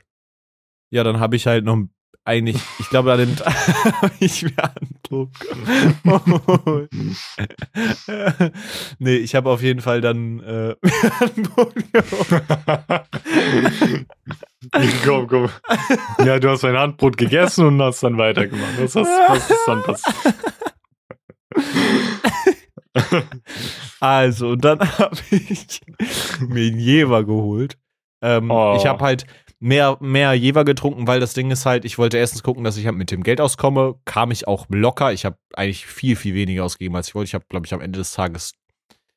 Speaker 1: ja, dann habe ich halt noch eigentlich, ich glaube, Tag habe ich mir ein Brot geholt. nee, ich habe auf jeden Fall dann äh, ein
Speaker 2: komm, komm. Ja, du hast dein Handbrot gegessen und hast dann weitergemacht. Was, hast, was ist dann passiert?
Speaker 1: Also, und dann habe ich mir einen Jever geholt. Ähm,
Speaker 2: Oh.
Speaker 1: Ich habe halt mehr, mehr Jever getrunken, weil das Ding ist halt, ich wollte erstens gucken, dass ich halt mit dem Geld auskomme. Kam ich auch locker. Ich habe eigentlich viel, viel weniger ausgegeben, als ich wollte. Ich habe, glaube ich, am Ende des Tages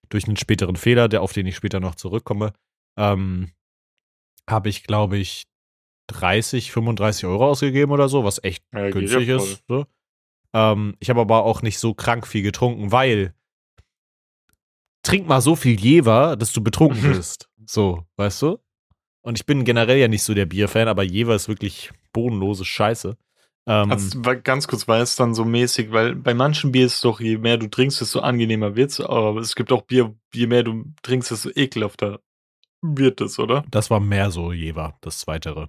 Speaker 1: durch einen späteren Fehler, der, auf den ich später noch zurückkomme, ähm, habe ich, glaube ich, 30, 35 Euro ausgegeben oder so, was echt
Speaker 2: Ja,
Speaker 1: günstig ist. So. Ähm, ich habe aber auch nicht so krank viel getrunken, weil trink mal so viel Jever, dass du betrunken bist. So, weißt du? Und ich bin generell ja nicht so der Bierfan, aber Jever ist wirklich bodenlose Scheiße. Ähm,
Speaker 2: Also, ganz kurz, war es dann so mäßig, weil bei manchen Bier ist es doch, je mehr du trinkst, desto angenehmer wird's. Aber es gibt auch Bier, je mehr du trinkst, desto ekelhafter wird es, oder?
Speaker 1: das war mehr so Jever, das zweitere.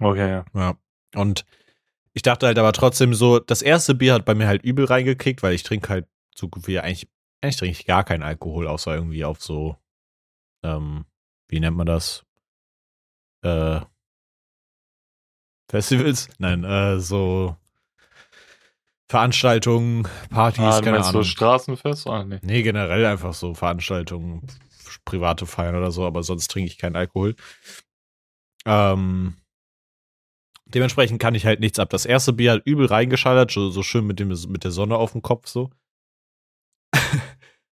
Speaker 2: Okay, ja.
Speaker 1: Ja. Und ich dachte halt aber trotzdem so, das erste Bier hat bei mir halt übel reingekickt, weil ich trinke halt so gut wie eigentlich, eigentlich trinke ich gar keinen Alkohol, außer irgendwie auf so, ähm, wie nennt man das? Äh, Festivals? Nein, äh, so Veranstaltungen, Partys,
Speaker 2: Ah,
Speaker 1: keine Ahnung.
Speaker 2: so Straßenfest? Ah, nee.
Speaker 1: Nee, generell einfach so Veranstaltungen, private Feiern oder so, aber sonst trinke ich keinen Alkohol. Ähm, dementsprechend kann ich halt nichts ab. Das erste Bier hat übel reingeschallert, so, so schön mit, dem, mit der Sonne auf dem Kopf so.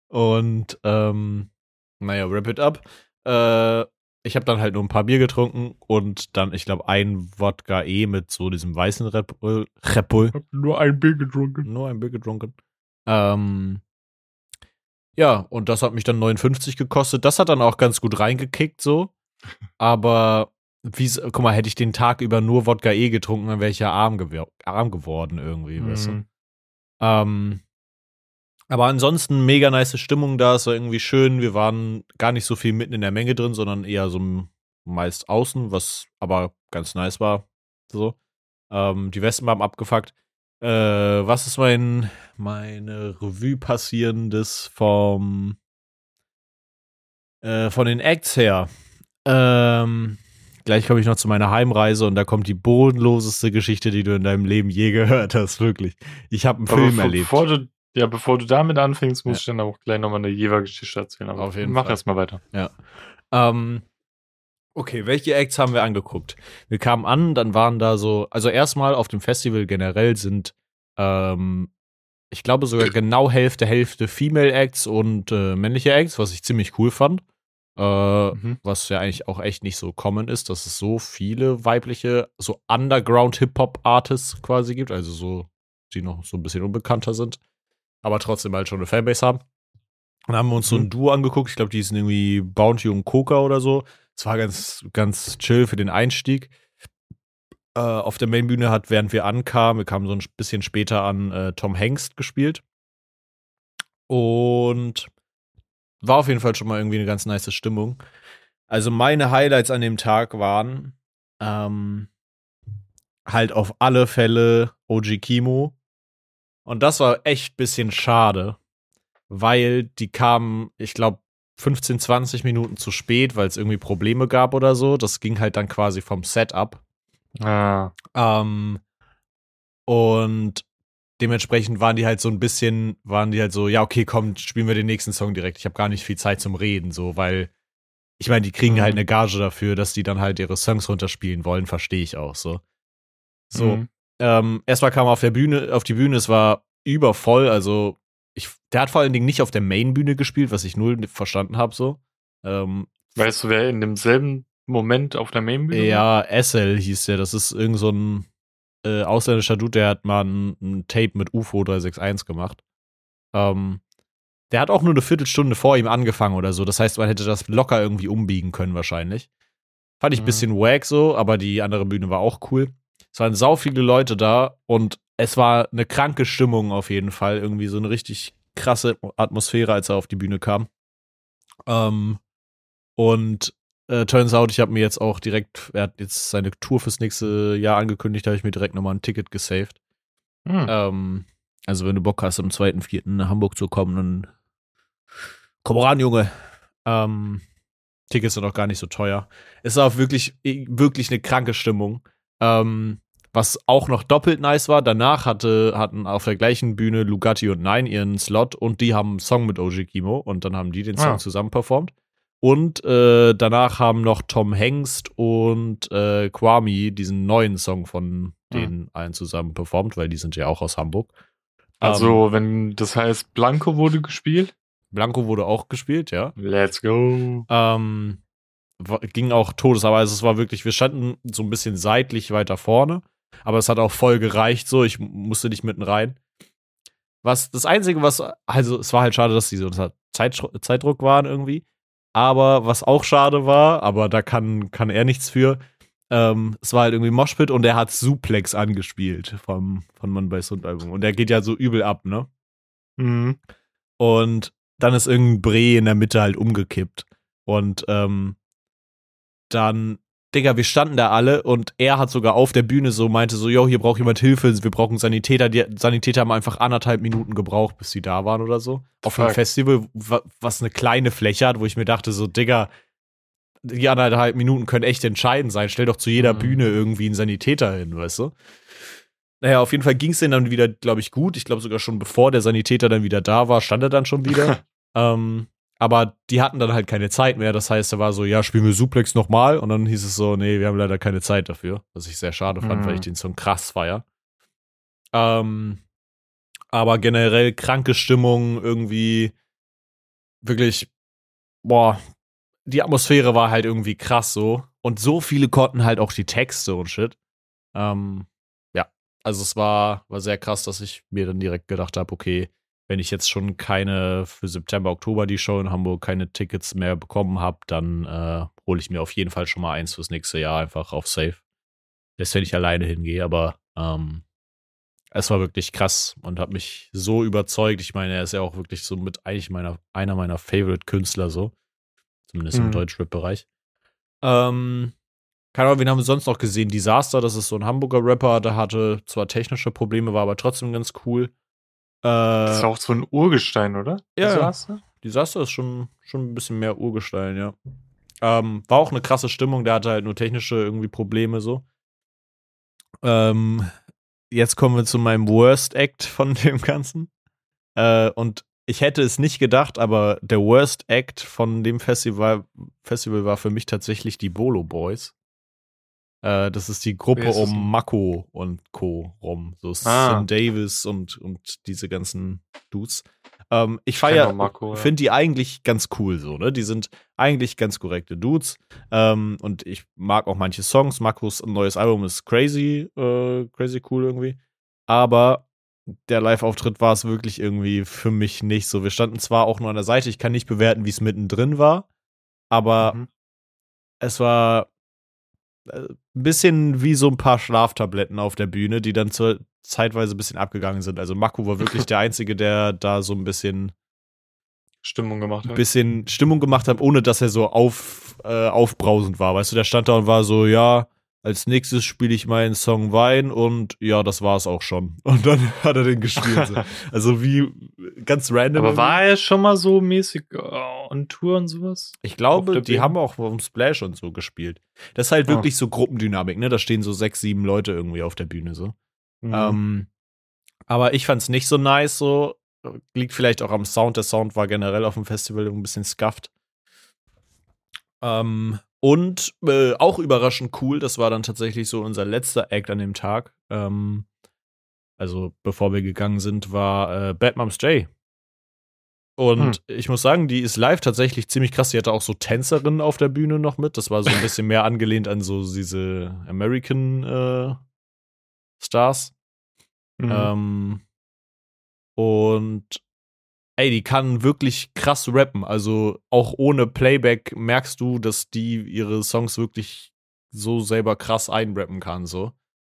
Speaker 1: Und ähm, naja, wrap it up. Äh, ich habe dann halt nur ein paar Bier getrunken und dann, ich glaube, ein Wodka E mit so diesem weißen Red Bull. Red Bull.
Speaker 2: nur ein Bier getrunken.
Speaker 1: Nur ein Bier getrunken. Ähm, ja, und das hat mich dann 59 gekostet. Das hat dann auch ganz gut reingekickt, so. Aber, wie, guck mal, hätte ich den Tag über nur Wodka E getrunken, dann wäre ich ja arm, arm geworden irgendwie, weißt du.
Speaker 2: Mhm.
Speaker 1: Ähm, aber ansonsten mega nice Stimmung da, es war irgendwie schön. Wir waren gar nicht so viel mitten in der Menge drin, sondern eher so meist außen, was aber ganz nice war. So. Ähm, die Westen haben abgefuckt. Äh, was ist mein, meine Revue passierendes vom äh, von den Acts her? Ähm, gleich komme ich noch zu meiner Heimreise und da kommt die bodenloseste Geschichte, die du in deinem Leben je gehört hast, wirklich. Ich habe einen
Speaker 2: Aber
Speaker 1: Film erlebt.
Speaker 2: Bevor du, ja, bevor du damit anfängst, muss
Speaker 1: Ja.
Speaker 2: ich dann auch gleich nochmal eine Jever-Geschichte erzählen. Aber
Speaker 1: Auf jeden
Speaker 2: mach
Speaker 1: Fall.
Speaker 2: erst mal weiter.
Speaker 1: Ähm, okay, welche Acts haben wir angeguckt? Wir kamen an, dann waren da so, also erstmal auf dem Festival generell sind, ähm, ich glaube sogar genau Hälfte, Hälfte Female Acts und äh, männliche Acts, was ich ziemlich cool fand. Äh,
Speaker 2: Mhm.
Speaker 1: was ja eigentlich auch echt nicht so common ist, dass es so viele weibliche, so Underground-Hip-Hop-Artists quasi gibt, also so, die noch so ein bisschen unbekannter sind, aber trotzdem halt schon eine Fanbase haben. Dann haben wir uns so ein
Speaker 2: Mhm.
Speaker 1: Duo angeguckt, ich glaube, die sind irgendwie Bounty und Coca oder so. Es war ganz, ganz chill für den Einstieg. Äh, auf der Mainbühne hat, während wir ankamen, wir kamen so ein bisschen später an, äh, Tom Hengst gespielt. Und war auf jeden Fall schon mal irgendwie eine ganz nice Stimmung. Also meine Highlights an dem Tag waren ähm, halt auf alle Fälle OG Kimo. Und das war echt bisschen schade, weil die kamen, ich glaube, 15, 20 Minuten zu spät, weil es irgendwie Probleme gab oder so. Das ging halt dann quasi vom Setup.
Speaker 2: Ah,
Speaker 1: Ähm, und dementsprechend waren die halt so ein bisschen, waren die halt so, ja, okay, komm, spielen wir den nächsten Song direkt. Ich habe gar nicht viel Zeit zum Reden, so, weil ich meine, die kriegen
Speaker 2: Mhm.
Speaker 1: halt eine Gage dafür, dass die dann halt ihre Songs runterspielen wollen, verstehe ich auch so. So,
Speaker 2: mhm.
Speaker 1: Ähm, erstmal kam er auf der Bühne, auf die Bühne, es war übervoll, also ich, der hat vor allen Dingen nicht auf der Mainbühne gespielt, was ich null verstanden habe, so. Ähm,
Speaker 2: Weißt du, wer in demselben Moment auf der Mainbühne
Speaker 1: ja, Essel hieß der, das ist irgend so ein äh, ausländischer Dude, der hat mal ein, ein Tape mit UFO 361 gemacht. Ähm, der hat auch nur eine Viertelstunde vor ihm angefangen oder so, das heißt, man hätte das locker irgendwie umbiegen können wahrscheinlich. Fand ich ein
Speaker 2: Mhm.
Speaker 1: bisschen wack so, aber die andere Bühne war auch cool. Es waren sau viele Leute da und es war eine kranke Stimmung auf jeden Fall. Irgendwie so eine richtig krasse Atmosphäre, als er auf die Bühne kam. Ähm, und äh, turns out, ich habe mir jetzt auch direkt, er hat jetzt seine Tour fürs nächste Jahr angekündigt, da habe ich mir direkt nochmal ein Ticket gesaved.
Speaker 2: Hm.
Speaker 1: Ähm, also wenn du Bock hast, am 2.4. nach Hamburg zu kommen, dann komm ran, Junge. Ähm, Tickets sind auch gar nicht so teuer. Es war auch wirklich, wirklich eine kranke Stimmung. Ähm, was auch noch doppelt nice war, danach hatte, hatten auf der gleichen Bühne Lugatti und Nine ihren Slot und die haben einen Song mit OG Kimo und dann haben die den Song
Speaker 2: Ah.
Speaker 1: zusammen performt. Und äh, danach haben noch Tom Hengst und äh, Kwame diesen neuen Song von denen mhm. allen zusammen performt, weil die sind ja auch aus Hamburg.
Speaker 2: Also, ähm, wenn das heißt, Blanco wurde gespielt?
Speaker 1: Blanco wurde auch gespielt, ja.
Speaker 2: Let's go.
Speaker 1: Ähm, ging auch Todes, aber also es war wirklich, wir standen so ein bisschen seitlich weiter vorne, aber es hat auch voll gereicht, so, ich musste nicht mitten rein. Was, das Einzige, was, also es war halt schade, dass die so unter Zeit, Zeitdruck waren irgendwie, aber was auch schade war, aber da kann, kann er nichts für, ähm, es war halt irgendwie Moshpit und er hat Suplex angespielt vom, von Mann bei Sund Album und der geht ja so übel ab, ne?
Speaker 2: Mhm.
Speaker 1: Und dann ist irgendein Bre in der Mitte halt umgekippt und ähm, dann, Digga, wir standen da alle und er hat sogar auf der Bühne so meinte so, yo, hier braucht jemand Hilfe, wir brauchen Sanitäter. Die Sanitäter haben einfach anderthalb Minuten gebraucht, bis sie da waren oder so. Auf einem Festival, was eine kleine Fläche hat, wo ich mir dachte so, Digga, die anderthalb Minuten können echt entscheidend sein. Stell doch zu jeder mhm. Bühne irgendwie einen Sanitäter hin, weißt du? Naja, auf jeden Fall ging es denen dann wieder, glaube ich, gut. Ich glaube sogar schon bevor der Sanitäter dann wieder da war, stand er dann schon wieder. ähm, aber die hatten dann halt keine Zeit mehr. Das heißt, er war so, ja, spielen wir Suplex nochmal. Und dann hieß es so, nee, wir haben leider keine Zeit dafür. Was ich sehr schade fand, mhm. weil ich den Song krass feier. Ähm, aber generell kranke Stimmung, irgendwie wirklich, boah, die Atmosphäre war halt irgendwie krass so. Und so viele konnten halt auch die Texte und shit. Ähm, ja, also es war, war sehr krass, dass ich mir dann direkt gedacht habe, okay, wenn ich jetzt schon keine für September, Oktober die Show in Hamburg keine Tickets mehr bekommen habe, dann äh, hole ich mir auf jeden Fall schon mal eins fürs nächste Jahr einfach auf Safe. Lässt wenn ich alleine hingehe, aber ähm, es war wirklich krass und hat mich so überzeugt. Ich meine, er ist ja auch wirklich so mit eigentlich meiner, einer meiner Favorite-Künstler so. Zumindest mhm. im Deutschrap-Bereich. Ähm, keine Ahnung, wen haben wir sonst noch gesehen? Disaster, das ist so ein Hamburger Rapper, der hatte zwar technische Probleme, war aber trotzdem ganz cool.
Speaker 2: Das ist auch so ein Urgestein, oder?
Speaker 1: Ja. Disaster? Disaster ist schon, schon ein bisschen mehr Urgestein, ja. Ähm, war auch eine krasse Stimmung, der hatte halt nur technische irgendwie Probleme so. Ähm, jetzt kommen wir zu meinem Worst Act von dem Ganzen. Äh, und ich hätte es nicht gedacht, aber der Worst Act von dem Festival, Festival war für mich tatsächlich die Bolo Boys. Äh, das ist die Gruppe um Mako und Co. rum. So ah. Sim Davis und, und diese ganzen Dudes. Ähm, ich feiere, ja. finde die eigentlich ganz cool so, ne? Die sind eigentlich ganz korrekte Dudes. Ähm, und ich mag auch manche Songs. Makos neues Album ist crazy, äh, crazy cool irgendwie. Aber der Live-Auftritt war es wirklich irgendwie für mich nicht so. Wir standen zwar auch nur an der Seite, ich kann nicht bewerten, wie es mittendrin war, aber mhm. es war ein bisschen wie so ein paar Schlaftabletten auf der Bühne, die dann zur zeitweise ein bisschen abgegangen sind. Also Maku war wirklich der Einzige, der da so ein bisschen
Speaker 2: Stimmung gemacht hat.
Speaker 1: Ein bisschen Stimmung gemacht hat, ohne dass er so auf, äh, aufbrausend war. Weißt du, der stand da und war so, ja, als nächstes spiele ich meinen Song Wein und ja, das war es auch schon. Und dann hat er den gespielt. So. Also wie ganz random.
Speaker 2: Aber war er schon mal so mäßig uh, on Tour und sowas?
Speaker 1: Ich glaube, die haben auch vom Splash und so gespielt. Das ist halt ah. wirklich so Gruppendynamik, ne? Da stehen so sechs, sieben Leute irgendwie auf der Bühne so. Mhm. Ähm, aber ich fand's nicht so nice so. Liegt vielleicht auch am Sound. Der Sound war generell auf dem Festival ein bisschen scuffed. Ähm, und äh, auch überraschend cool, das war dann tatsächlich so unser letzter Act an dem Tag. Ähm, also bevor wir gegangen sind, war äh, Bad Moms J. Und hm. ich muss sagen, die ist live tatsächlich ziemlich krass. Die hatte auch so Tänzerinnen auf der Bühne noch mit. Das war so ein bisschen mehr angelehnt an so diese American äh, Stars. Mhm. Ähm, und ey, die kann wirklich krass rappen. Also auch ohne Playback merkst du, dass die ihre Songs wirklich so selber krass einrappen kann, so.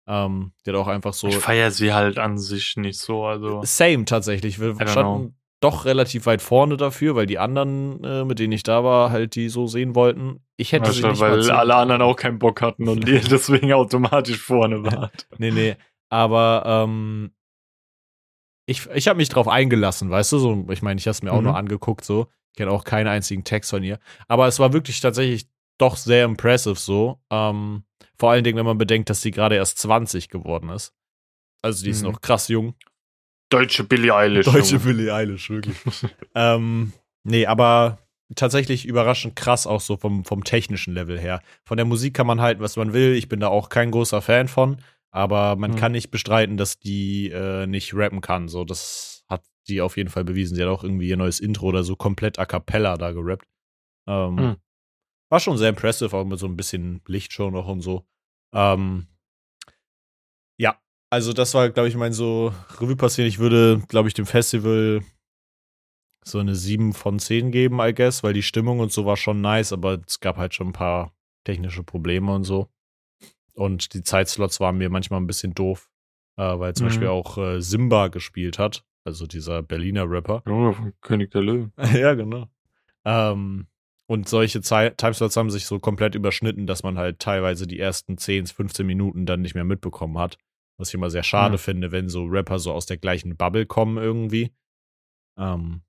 Speaker 1: Ähm, die hat auch einfach so.
Speaker 2: Ich feiere sie halt an sich nicht so, also.
Speaker 1: Same tatsächlich. Wir standen know. doch relativ weit vorne dafür, weil die anderen, äh, mit denen ich da war, halt die so sehen wollten. Ich hätte
Speaker 2: also, sie nicht Weil alle anderen auch keinen Bock hatten und die deswegen automatisch vorne waren.
Speaker 1: nee, nee. Aber ähm, ich, ich habe mich drauf eingelassen, weißt du, so, ich meine, ich habe es mir auch mhm. nur angeguckt, so. Ich kenne auch keinen einzigen Text von ihr. Aber es war wirklich tatsächlich doch sehr impressive so. Ähm, vor allen Dingen, wenn man bedenkt, dass sie gerade erst 20 geworden ist. Also die ist mhm. noch krass jung.
Speaker 2: Deutsche Billie Eilish.
Speaker 1: Deutsche Billie Eilish, wirklich. ähm, nee, aber tatsächlich überraschend krass, auch so vom, vom technischen Level her. Von der Musik kann man halten, was man will. Ich bin da auch kein großer Fan von, aber man
Speaker 2: Hm.
Speaker 1: kann nicht bestreiten, dass die äh, nicht rappen kann. So, das hat die auf jeden Fall bewiesen. Sie hat auch irgendwie ihr neues Intro oder so komplett a cappella da gerappt. Ähm,
Speaker 2: Hm.
Speaker 1: War schon sehr impressive, auch mit so ein bisschen Lichtshow noch und so. Ähm, ja, also das war, glaube ich, mein so Revue passieren. Ich würde, glaube ich, dem Festival so eine 7 von 10 geben, I guess, weil die Stimmung und so war schon nice, aber es gab halt schon ein paar technische Probleme und so. Und die Zeitslots waren mir manchmal ein bisschen doof, äh, weil zum
Speaker 2: Mhm.
Speaker 1: Beispiel auch äh, Simba gespielt hat, also dieser Berliner Rapper.
Speaker 2: Junge von König der Löwen.
Speaker 1: ja, genau. Ähm, und solche Timeslots haben sich so komplett überschnitten, dass man halt teilweise die ersten 10, 15 Minuten dann nicht mehr mitbekommen hat. Was ich immer sehr schade
Speaker 2: Hm.
Speaker 1: finde, wenn so Rapper so aus der gleichen Bubble kommen irgendwie. Ähm,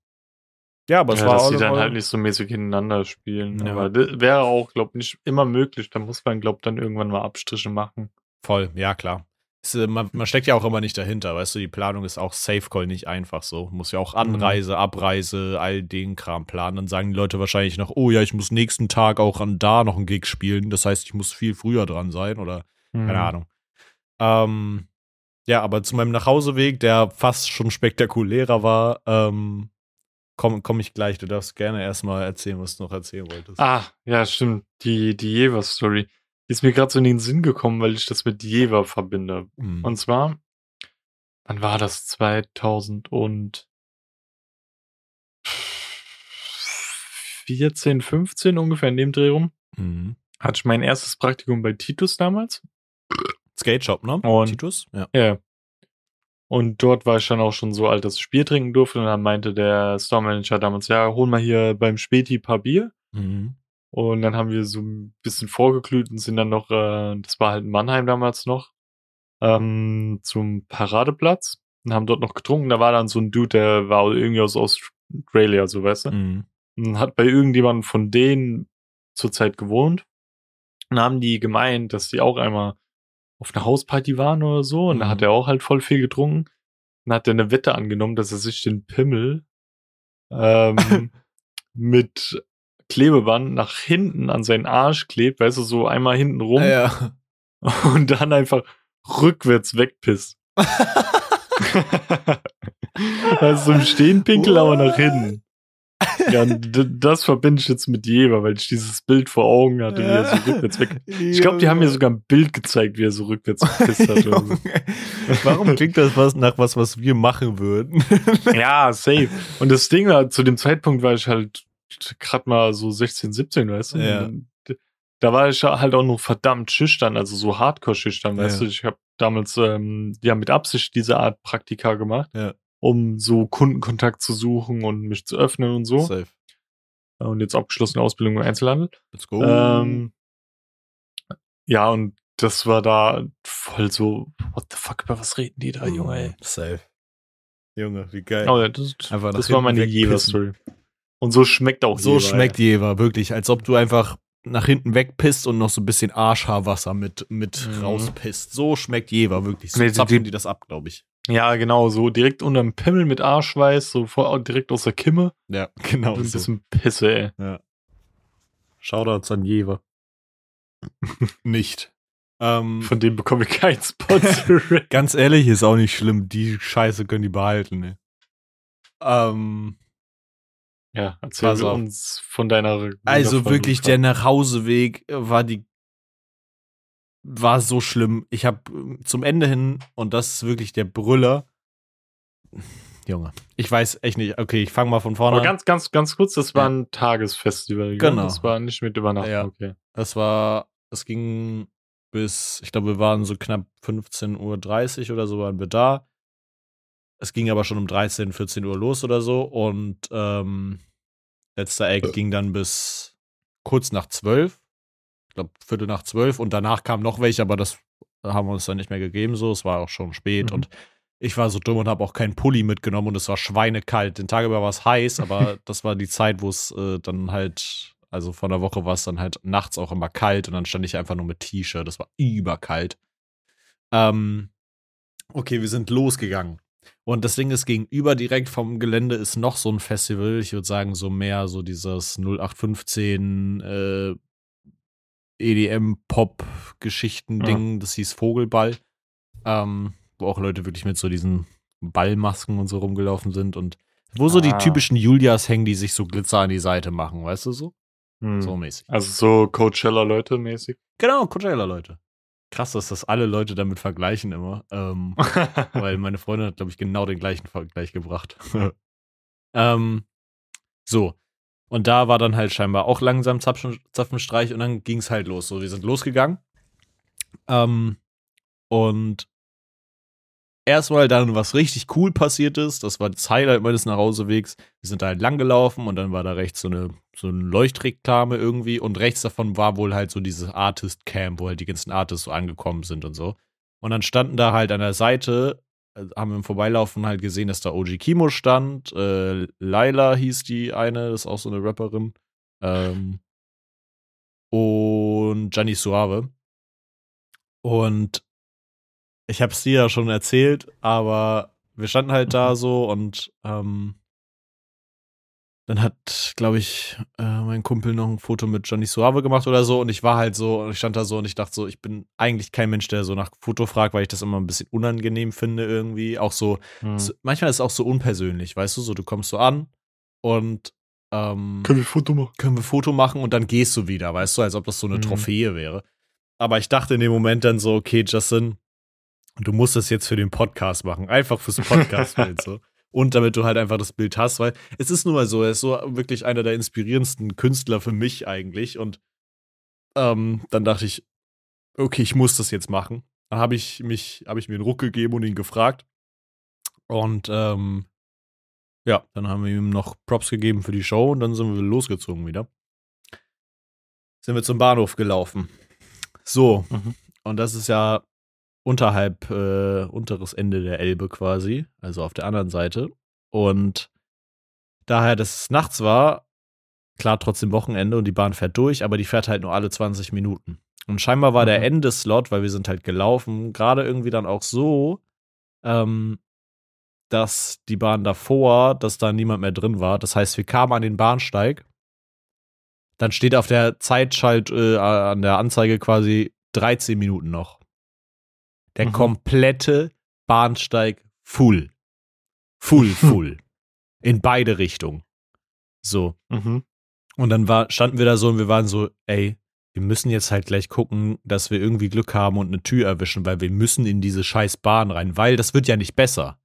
Speaker 1: ja, aber es
Speaker 2: ja,
Speaker 1: war
Speaker 2: dass
Speaker 1: all
Speaker 2: die
Speaker 1: in
Speaker 2: dann halt nicht so mäßig hintereinander spielen.
Speaker 1: Ja.
Speaker 2: Aber das wäre auch, glaube ich, nicht immer möglich. Da muss man, glaube ich, dann irgendwann mal Abstriche machen.
Speaker 1: Voll, ja klar. Es, äh, man, man steckt ja auch immer nicht dahinter, weißt du, die Planung ist auch Safe Call nicht einfach so. Muss ja auch Anreise, Abreise, all den Kram planen. Dann sagen die Leute wahrscheinlich noch, oh ja, ich muss nächsten Tag auch an da noch einen Gig spielen. Das heißt, ich muss viel früher dran sein oder keine
Speaker 2: Mhm.
Speaker 1: Ahnung. Ähm, ja, aber zu meinem Nachhauseweg, der fast schon spektakulärer war, ähm, komme komm ich gleich. Du darfst gerne erstmal erzählen, was du noch erzählen wolltest.
Speaker 2: Ah, ja, stimmt. Die, die Jever-Story. Die ist mir gerade so in den Sinn gekommen, weil ich das mit Jever verbinde.
Speaker 1: Hm.
Speaker 2: Und zwar, wann war das? 2014, 15 ungefähr in dem Dreh rum.
Speaker 1: Mhm.
Speaker 2: Hatte ich mein erstes Praktikum bei Titus damals.
Speaker 1: Skate Shop, ne?
Speaker 2: Und-
Speaker 1: Titus? Ja.
Speaker 2: Ja. Und dort war ich dann auch schon so alt, dass ich Bier trinken durfte. Und dann meinte der Store Manager damals, ja, hol mal hier beim Späti ein paar Bier.
Speaker 1: Mhm.
Speaker 2: Und dann haben wir so ein bisschen vorgeglüht und sind dann noch, äh, das war halt in Mannheim damals noch, ähm, zum Paradeplatz und haben dort noch getrunken. Da war dann so ein Dude, der war irgendwie aus Australia, so weißt du.
Speaker 1: Mhm.
Speaker 2: Und hat bei irgendjemandem von denen zurzeit gewohnt. Und haben die gemeint, dass die auch einmal auf einer Hausparty waren oder so. Und da
Speaker 1: Mhm.
Speaker 2: hat er auch halt voll viel getrunken. Und hat er eine Wette angenommen, dass er sich den Pimmel ähm, mit Klebeband nach hinten an seinen Arsch klebt, weißt du, so einmal hinten rum
Speaker 1: Ja.
Speaker 2: und dann einfach rückwärts wegpisst. also im Stehen pinkel, aber nach hinten. Ja, das verbinde ich jetzt mit Jever, weil ich dieses Bild vor Augen hatte, wie er so rückwärts weg. Ich glaube, die haben mir sogar ein Bild gezeigt, wie er so rückwärts gepisst hat. so.
Speaker 1: Warum klingt das was nach was, was wir machen würden?
Speaker 2: Ja, safe. Und das Ding war, zu dem Zeitpunkt war ich halt gerade mal so 16, 17, weißt du?
Speaker 1: Ja.
Speaker 2: Da war ich halt auch noch verdammt schüchtern, also so hardcore schüchtern, weißt
Speaker 1: Ja.
Speaker 2: du? Ich habe damals ähm, ja mit Absicht diese Art Praktika gemacht,
Speaker 1: Ja.
Speaker 2: Um so Kundenkontakt zu suchen und mich zu öffnen und so.
Speaker 1: Safe.
Speaker 2: Und jetzt abgeschlossene Ausbildung im Einzelhandel.
Speaker 1: Let's go.
Speaker 2: Ähm, ja, und das war da voll so, what the fuck, über was reden die da, Junge, ey?
Speaker 1: Safe. Junge, wie geil.
Speaker 2: Oh, ja, das, das war meine. Jever-Story. Und so schmeckt auch
Speaker 1: so
Speaker 2: Jever,
Speaker 1: schmeckt Jever, wirklich. Als ob du einfach nach hinten wegpisst und noch so ein bisschen Arschhaarwasser mit, mit
Speaker 2: Mhm.
Speaker 1: rauspisst. So schmeckt Jever, wirklich. So
Speaker 2: Nee,
Speaker 1: zapfen
Speaker 2: die-
Speaker 1: die das ab, glaube ich.
Speaker 2: Ja, genau, so direkt unterm Pimmel mit Arschweiß, so vor, direkt aus der Kimme.
Speaker 1: Ja, genau
Speaker 2: ein
Speaker 1: so.
Speaker 2: bisschen Pisse, ey.
Speaker 1: Shoutouts an Jever. Nicht. Ähm,
Speaker 2: Von dem bekomme ich kein Sponsoring.
Speaker 1: ganz ehrlich, ist auch nicht schlimm. Die Scheiße können die behalten, ne? Ähm,
Speaker 2: ja, erzähl uns von deiner.
Speaker 1: Also wirklich, der. Nachhauseweg war die war so schlimm. Ich habe zum Ende hin und das ist wirklich der Brüller. Junge, ich weiß echt nicht. Okay, ich fange mal von vorne
Speaker 2: Aber
Speaker 1: an.
Speaker 2: ganz, ganz, ganz kurz, das war
Speaker 1: Ja.
Speaker 2: ein Tagesfestival. gell?
Speaker 1: Genau.
Speaker 2: Das war nicht mit Übernachtung,
Speaker 1: Ja.
Speaker 2: okay.
Speaker 1: Es war, es ging bis, ich glaube, wir waren so knapp 15.30 Uhr oder so waren wir da. Es ging aber schon um 13, 14 Uhr los oder so und ähm, letzter Eck ging dann bis kurz nach 12. Ich glaube, Viertel nach 12 und danach kamen noch welche, aber das haben wir uns dann nicht mehr gegeben so. Es war auch schon spät
Speaker 2: Mhm.
Speaker 1: und ich war so dumm und habe auch keinen Pulli mitgenommen und es war schweinekalt. Den Tag über war es heiß, aber das war die Zeit, wo es äh, dann halt, also von der Woche war es dann halt nachts auch immer kalt und dann stand ich einfach nur mit T-Shirt. Das war überkalt. Ähm, okay, wir sind losgegangen. Und das Ding ist, gegenüber direkt vom Gelände ist noch so ein Festival. Ich würde sagen, so mehr so dieses 0815 äh, EDM-Pop-Geschichten-Ding. Ja. Das hieß Vogelball. Ähm, wo auch Leute wirklich mit so diesen Ballmasken und so rumgelaufen sind und wo so ah. die typischen Julias hängen, die sich so Glitzer an die Seite machen, weißt du so?
Speaker 2: Hm. So mäßig. Also so Coachella-Leute mäßig?
Speaker 1: Genau, Coachella-Leute. Krass, dass das alle Leute damit vergleichen immer. Ähm, weil meine Freundin hat, glaube ich, genau den gleichen Vergleich gebracht. ähm, so. Und da war dann halt scheinbar auch langsam Zapfen, Zapfenstreich und dann ging es halt los. So, wir sind losgegangen. Ähm, und erstmal dann was richtig cool passiert ist. Das war das Highlight meines Nachhausewegs. Wir sind da halt lang gelaufen und dann war da rechts so eine, so eine Leuchtreklame irgendwie und rechts davon war wohl halt so dieses Artist Camp, wo halt die ganzen Artists so angekommen sind und so. Und dann standen da halt an der Seite, haben wir im Vorbeilaufen halt gesehen, dass da OG Kimo stand. Äh, Laila hieß die eine, das ist auch so eine Rapperin. Ähm, und Gianni Suave. Und ich habe es dir ja schon erzählt, aber wir standen halt da mhm. so und ähm, dann hat, glaube ich, äh, mein Kumpel noch ein Foto mit Johnny Suave gemacht oder so und ich war halt so und ich stand da so und ich dachte so, ich bin eigentlich kein Mensch, der so nach Foto fragt, weil ich das immer ein bisschen unangenehm finde irgendwie. Auch so, hm. so manchmal ist es auch so unpersönlich, weißt du, so du kommst so an und ähm,
Speaker 2: können wir Foto machen?
Speaker 1: Können wir Foto machen und dann gehst du wieder, weißt du, als ob das so eine hm. Trophäe wäre. Aber ich dachte in dem Moment dann so, okay, Justin, du musst das jetzt für den Podcast machen. Einfach fürs Podcast-Bild so. Und damit du halt einfach das Bild hast, weil es ist nun mal so, er ist so wirklich einer der inspirierendsten Künstler für mich eigentlich. Und ähm, dann dachte ich, okay, ich muss das jetzt machen. Dann habe ich mich, habe ich mir einen Ruck gegeben und ihn gefragt. Und ähm, ja, dann haben wir ihm noch Props gegeben für die Show und dann sind wir losgezogen wieder. Sind wir zum Bahnhof gelaufen. So, mhm. und das ist ja unterhalb, äh, unteres Ende der Elbe quasi, also auf der anderen Seite. Und daher, dass es nachts war, klar trotzdem Wochenende und die Bahn fährt durch, aber die fährt halt nur alle 20 Minuten. Und scheinbar war mhm. der Endeslot, weil wir sind halt gelaufen, gerade irgendwie dann auch so, ähm, dass die Bahn davor, dass da niemand mehr drin war. Das heißt, wir kamen an den Bahnsteig. Dann steht auf der Zeitschalt äh, an der Anzeige quasi 13 Minuten noch. Der mhm. komplette Bahnsteig full. Full, full. In beide Richtungen. So. Mhm. Und dann war, standen wir da so und wir waren so, ey, wir müssen jetzt halt gleich gucken, dass wir irgendwie Glück haben und eine Tür erwischen, weil wir müssen in diese scheiß Bahn rein, weil das wird ja nicht besser.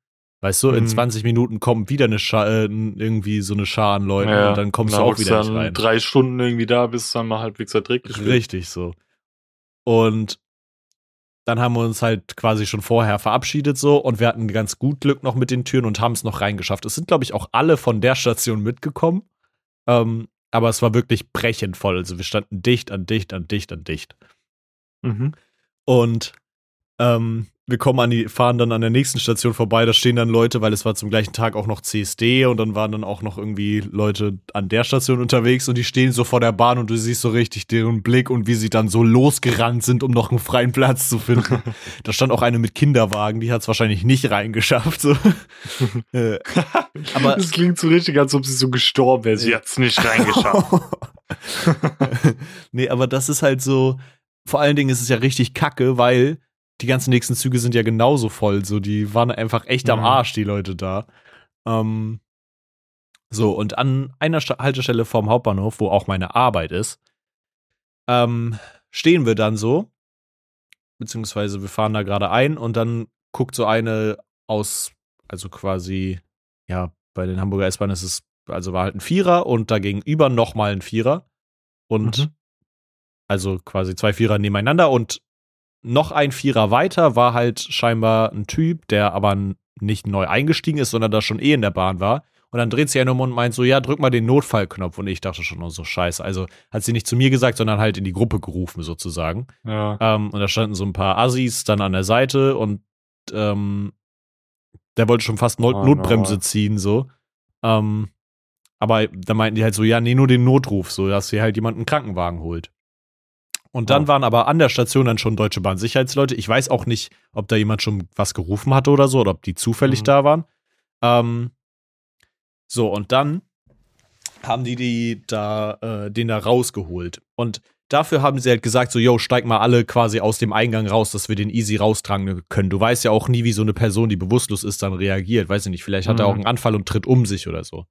Speaker 1: Weißt du, in mhm. 20 Minuten kommt wieder eine Schar, äh, irgendwie so eine Schar an Leuten ja, und dann kommst du auch wieder
Speaker 2: nicht
Speaker 1: rein.
Speaker 2: drei Stunden irgendwie da, bis es dann mal halbwegs erträglich
Speaker 1: wird. Richtig so. Und dann haben wir uns halt quasi schon vorher verabschiedet so und wir hatten ganz gut Glück noch mit den Türen und haben es noch reingeschafft. Es sind, glaube ich, auch alle von der Station mitgekommen. Ähm, aber es war wirklich brechend voll. Also wir standen dicht an dicht an dicht an dicht. Mhm. Und ähm, wir kommen an die, fahren dann an der nächsten Station vorbei, da stehen dann Leute, weil es war zum gleichen Tag auch noch CSD und dann waren dann auch noch irgendwie Leute an der Station unterwegs und die stehen so vor der Bahn und du siehst so richtig deren Blick und wie sie dann so losgerannt sind, um noch einen freien Platz zu finden. da stand auch eine mit Kinderwagen, die hat es wahrscheinlich nicht reingeschafft. So.
Speaker 2: Äh, aber das klingt so richtig, als ob sie so gestorben wäre. Sie hat es nicht reingeschafft.
Speaker 1: nee, aber das ist halt so, vor allen Dingen ist es ja richtig kacke, weil die ganzen nächsten Züge sind ja genauso voll. So, die waren einfach echt am mhm. Arsch, die Leute da. Ähm, so, und an einer Haltestelle vorm Hauptbahnhof, wo auch meine Arbeit ist, ähm, stehen wir dann so, beziehungsweise wir fahren da gerade ein und dann guckt so eine aus, also quasi, ja, bei den Hamburger S-Bahnen ist es, also war halt ein Vierer und dagegenüber nochmal ein Vierer. Und mhm. also quasi zwei Vierer nebeneinander und noch ein Vierer weiter war halt scheinbar ein Typ, der aber nicht neu eingestiegen ist, sondern da schon eh in der Bahn war. Und dann dreht sie einen um und meint so, ja, drück mal den Notfallknopf. Und ich dachte schon, oh, so scheiße. Also hat sie nicht zu mir gesagt, sondern halt in die Gruppe gerufen, sozusagen. Ja. Ähm, und da standen so ein paar Assis dann an der Seite und ähm, der wollte schon fast Not oh, Notbremse no. ziehen, so. Ähm, aber da meinten die halt so, ja, nee, nur den Notruf, so, dass sie halt jemanden einen Krankenwagen holt. Und dann
Speaker 2: Oh.
Speaker 1: waren aber an der Station dann schon Deutsche Bahn Sicherheitsleute. Ich weiß auch nicht, ob da jemand schon was gerufen hatte oder so oder ob die zufällig
Speaker 2: Mhm.
Speaker 1: da waren. Ähm, so, und dann haben die, die da, äh, den da rausgeholt. Und dafür haben sie halt gesagt, so, yo, steig mal alle quasi aus dem Eingang raus, dass wir den easy raustragen können. Du weißt ja auch nie, wie so eine Person, die bewusstlos ist, dann reagiert. Weiß ich nicht, vielleicht hat er
Speaker 2: Mhm.
Speaker 1: auch einen Anfall und tritt um sich oder so.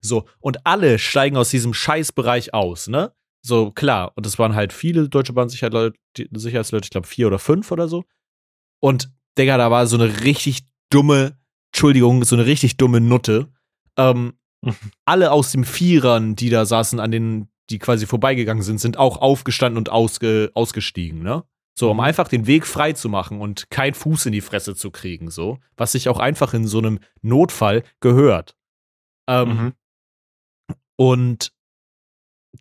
Speaker 1: So, und alle steigen aus diesem Scheißbereich aus, ne? So, klar. Und es waren halt viele Deutsche Bahn Sicherheitsleute, Sicherheitsleute ich glaube vier oder fünf oder so. Und, Digga, da war so eine richtig dumme, Entschuldigung, so eine richtig dumme Nutte. Ähm, alle aus den Vierern, die da saßen, an denen, die quasi vorbeigegangen sind, sind auch aufgestanden und ausge, ausgestiegen, ne? So, um
Speaker 2: Mhm.
Speaker 1: einfach den Weg frei zu machen und keinen Fuß in die Fresse zu kriegen, so. Was sich auch einfach in so einem Notfall gehört. Ähm,
Speaker 2: Mhm.
Speaker 1: und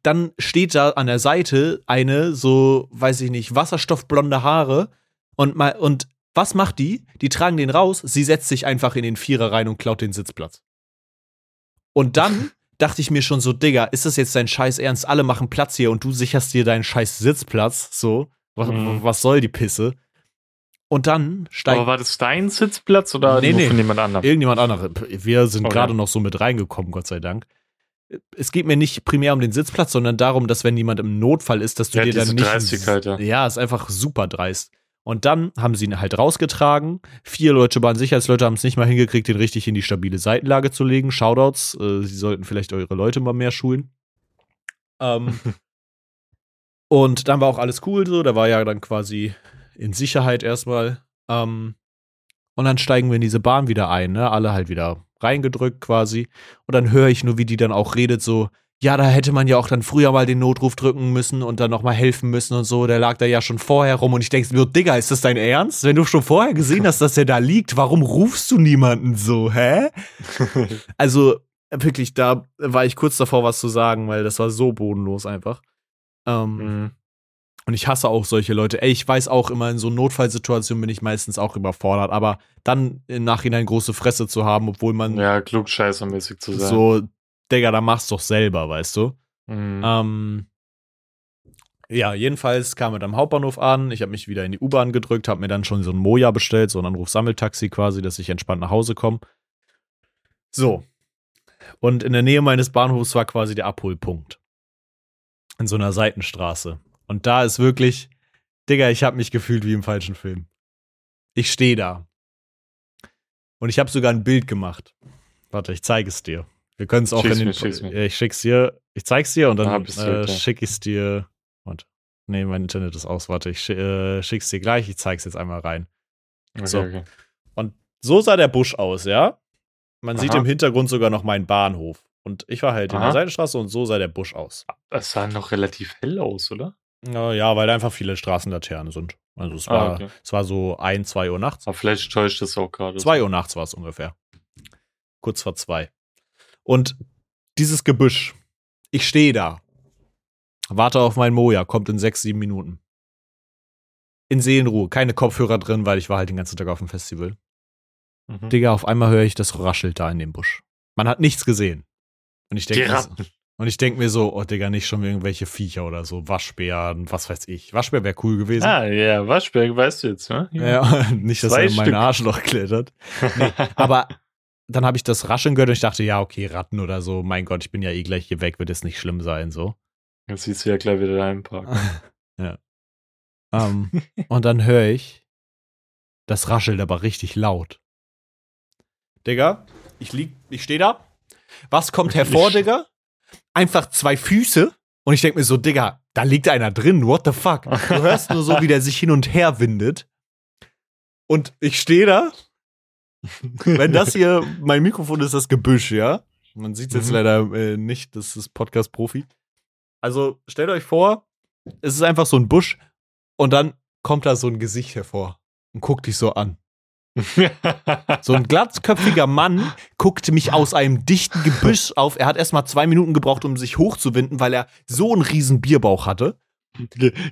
Speaker 1: dann steht da an der Seite eine, so, weiß ich nicht, wasserstoffblonde Haare. Und, mal, und was macht die? Die tragen den raus, sie setzt sich einfach in den Vierer rein und klaut den Sitzplatz. Und dann dachte ich mir schon so, Digga, ist das jetzt dein Scheiß Ernst? Alle machen Platz hier und du sicherst dir deinen Scheiß Sitzplatz. So, was,
Speaker 2: Mhm.
Speaker 1: was soll die Pisse? Und dann steigt
Speaker 2: Aber war das dein Sitzplatz oder
Speaker 1: Nee, nee.
Speaker 2: von jemand anderem?
Speaker 1: Irgendjemand anderes. Wir sind
Speaker 2: Okay.
Speaker 1: gerade noch so mit reingekommen, Gott sei Dank. Es geht mir nicht primär um den Sitzplatz, sondern darum, dass wenn jemand im Notfall ist, dass du
Speaker 2: Ja,
Speaker 1: dir dann nicht.
Speaker 2: Dreistigkeit, ja.
Speaker 1: ja, ist einfach super dreist. Und dann haben sie ihn halt rausgetragen. Vier Deutsche Bahn Sicherheitsleute haben es nicht mal hingekriegt, den richtig in die stabile Seitenlage zu legen. Shoutouts. Äh, sie sollten vielleicht eure Leute mal mehr schulen. Ähm, und dann war auch alles cool so. Da war ja dann quasi in Sicherheit erstmal. Ähm, und dann steigen wir in diese Bahn wieder ein, ne? Alle halt wieder reingedrückt quasi. Und dann höre ich nur, wie die dann auch redet, so, ja, da hätte man ja auch dann früher mal den Notruf drücken müssen und dann nochmal helfen müssen und so. Der lag da ja schon vorher rum. Und ich denke mir, Digga, ist das dein Ernst? Wenn du schon vorher gesehen hast, dass der da liegt, warum rufst du niemanden so, hä? Also, wirklich, da war ich kurz davor, was zu sagen, weil das war so bodenlos einfach. Ähm,
Speaker 2: Mhm.
Speaker 1: Und ich hasse auch solche Leute. Ey, ich weiß auch immer, in so Notfallsituationen bin ich meistens auch überfordert, aber dann im Nachhinein große Fresse zu haben, obwohl man
Speaker 2: Ja, klugscheißermäßig zu sein.
Speaker 1: so, Digga, da machst doch selber, weißt du?
Speaker 2: Mhm.
Speaker 1: Ähm, ja, jedenfalls kam er am Hauptbahnhof an. Ich habe mich wieder in die U-Bahn gedrückt, habe mir dann schon so ein Moja bestellt, so ein Anruf-Sammeltaxi quasi, dass ich entspannt nach Hause komme. So. Und in der Nähe meines Bahnhofs war quasi der Abholpunkt. In so einer Seitenstraße. Und da ist wirklich, Digga, ich habe mich gefühlt wie im falschen Film. Ich stehe da. Und ich habe sogar ein Bild gemacht. Warte, ich zeige es dir. Wir können es auch
Speaker 2: Schick's
Speaker 1: in den.
Speaker 2: mir, schick's mir.
Speaker 1: Ich schick's dir. Ich zeig's dir und
Speaker 2: Ah,
Speaker 1: dann
Speaker 2: du,
Speaker 1: äh, schicke ich's dir. Und nee, mein Internet ist aus. Warte, ich schi- äh, schick's dir gleich. Ich zeig's jetzt einmal rein.
Speaker 2: okay,
Speaker 1: so.
Speaker 2: okay.
Speaker 1: So sah der Busch aus, ja. Man sieht
Speaker 2: Aha.
Speaker 1: im Hintergrund sogar noch meinen Bahnhof. Und ich war halt in der
Speaker 2: Aha.
Speaker 1: Seitenstraße und so sah der Busch aus.
Speaker 2: Das sah noch relativ hell aus, oder?
Speaker 1: Ja, ja, weil da einfach viele Straßenlaternen sind. Also es
Speaker 2: Ah,
Speaker 1: war,
Speaker 2: okay.
Speaker 1: es war so ein, zwei Uhr nachts.
Speaker 2: Aber vielleicht täuscht das auch gerade.
Speaker 1: Zwei Uhr nachts war es ungefähr. Kurz vor zwei. Und dieses Gebüsch, ich stehe da, warte auf mein Moja, kommt in sechs, sieben Minuten. In Seelenruhe, keine Kopfhörer drin, weil ich war halt den ganzen Tag auf dem Festival.
Speaker 2: Mhm.
Speaker 1: Digga, auf einmal höre ich das raschelt da in dem Busch. Man hat nichts gesehen. Und ich denke. Und ich denk mir so, oh Digga, nicht schon irgendwelche Viecher oder so, Waschbären, was weiß ich. Waschbär wäre cool gewesen.
Speaker 2: Ah, ja, Waschberg, weißt du jetzt, ne?
Speaker 1: Ja, nicht, dass
Speaker 2: Zwei
Speaker 1: er in mein. Arschloch klettert. Aber dann habe ich das Rascheln gehört und ich dachte, ja, okay, Ratten oder so, mein Gott, ich bin ja eh gleich hier weg, wird es nicht schlimm sein, so.
Speaker 2: Jetzt siehst du ja gleich wieder deinen Park.
Speaker 1: ja. Ähm, und dann höre ich, das raschelt aber richtig laut. Digga, ich lieg, ich stehe da. Was kommt hervor, Digga? Einfach zwei Füße. Und ich denke mir so, Digga, da liegt einer drin, what the fuck? Du hörst nur so, wie der sich hin und her windet. Und ich stehe da. Wenn das hier, mein Mikrofon ist das Gebüsch, ja? Man sieht es jetzt
Speaker 2: Mhm.
Speaker 1: leider äh, nicht, das ist Podcast-Profi. Also stellt euch vor, es ist einfach so ein Busch und dann kommt da so ein Gesicht hervor und guckt dich so an. So ein glatzköpfiger Mann guckte mich aus einem dichten Gebüsch auf. Er hat erst mal zwei Minuten gebraucht, um sich hochzuwinden, weil er so einen riesen Bierbauch hatte.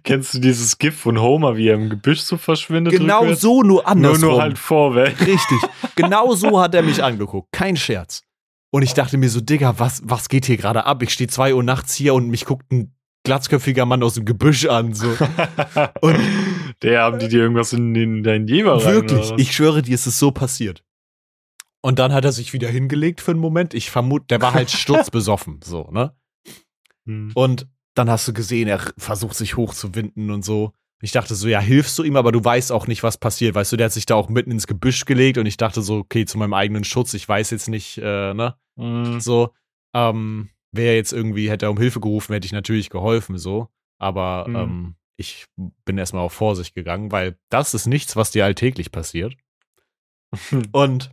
Speaker 2: Kennst du dieses GIF von Homer, wie er im Gebüsch so verschwindet?
Speaker 1: Genau
Speaker 2: rückwärts?
Speaker 1: so, nur
Speaker 2: Nur,
Speaker 1: andersrum.
Speaker 2: nur halt vorwärts.
Speaker 1: Richtig. Genau so hat er mich angeguckt. Kein Scherz. Und ich dachte mir so, Digga, was, was geht hier gerade ab? Ich stehe zwei Uhr nachts hier und mich guckt ein glatzköpfiger Mann aus dem Gebüsch an. So.
Speaker 2: Und der haben die dir irgendwas in, in deinen Jeber rein.
Speaker 1: Wirklich, ich schwöre dir, es ist so passiert. Und dann hat er sich wieder hingelegt für einen Moment. Ich vermute, der war halt sturzbesoffen, so, ne?
Speaker 2: Hm.
Speaker 1: Und dann hast du gesehen, er versucht sich hochzuwinden und so. Ich dachte so, ja, hilfst du ihm, aber du weißt auch nicht, was passiert. Weißt du, der hat sich da auch mitten ins Gebüsch gelegt und ich dachte so, okay, zu meinem eigenen Schutz, ich weiß jetzt nicht, äh, ne?
Speaker 2: Hm.
Speaker 1: So, ähm, wäre jetzt irgendwie, hätte er um Hilfe gerufen, hätte ich natürlich geholfen, so. Aber
Speaker 2: Mhm.
Speaker 1: ähm, ich bin erstmal auf Vorsicht gegangen, weil das ist nichts, was dir alltäglich passiert. Und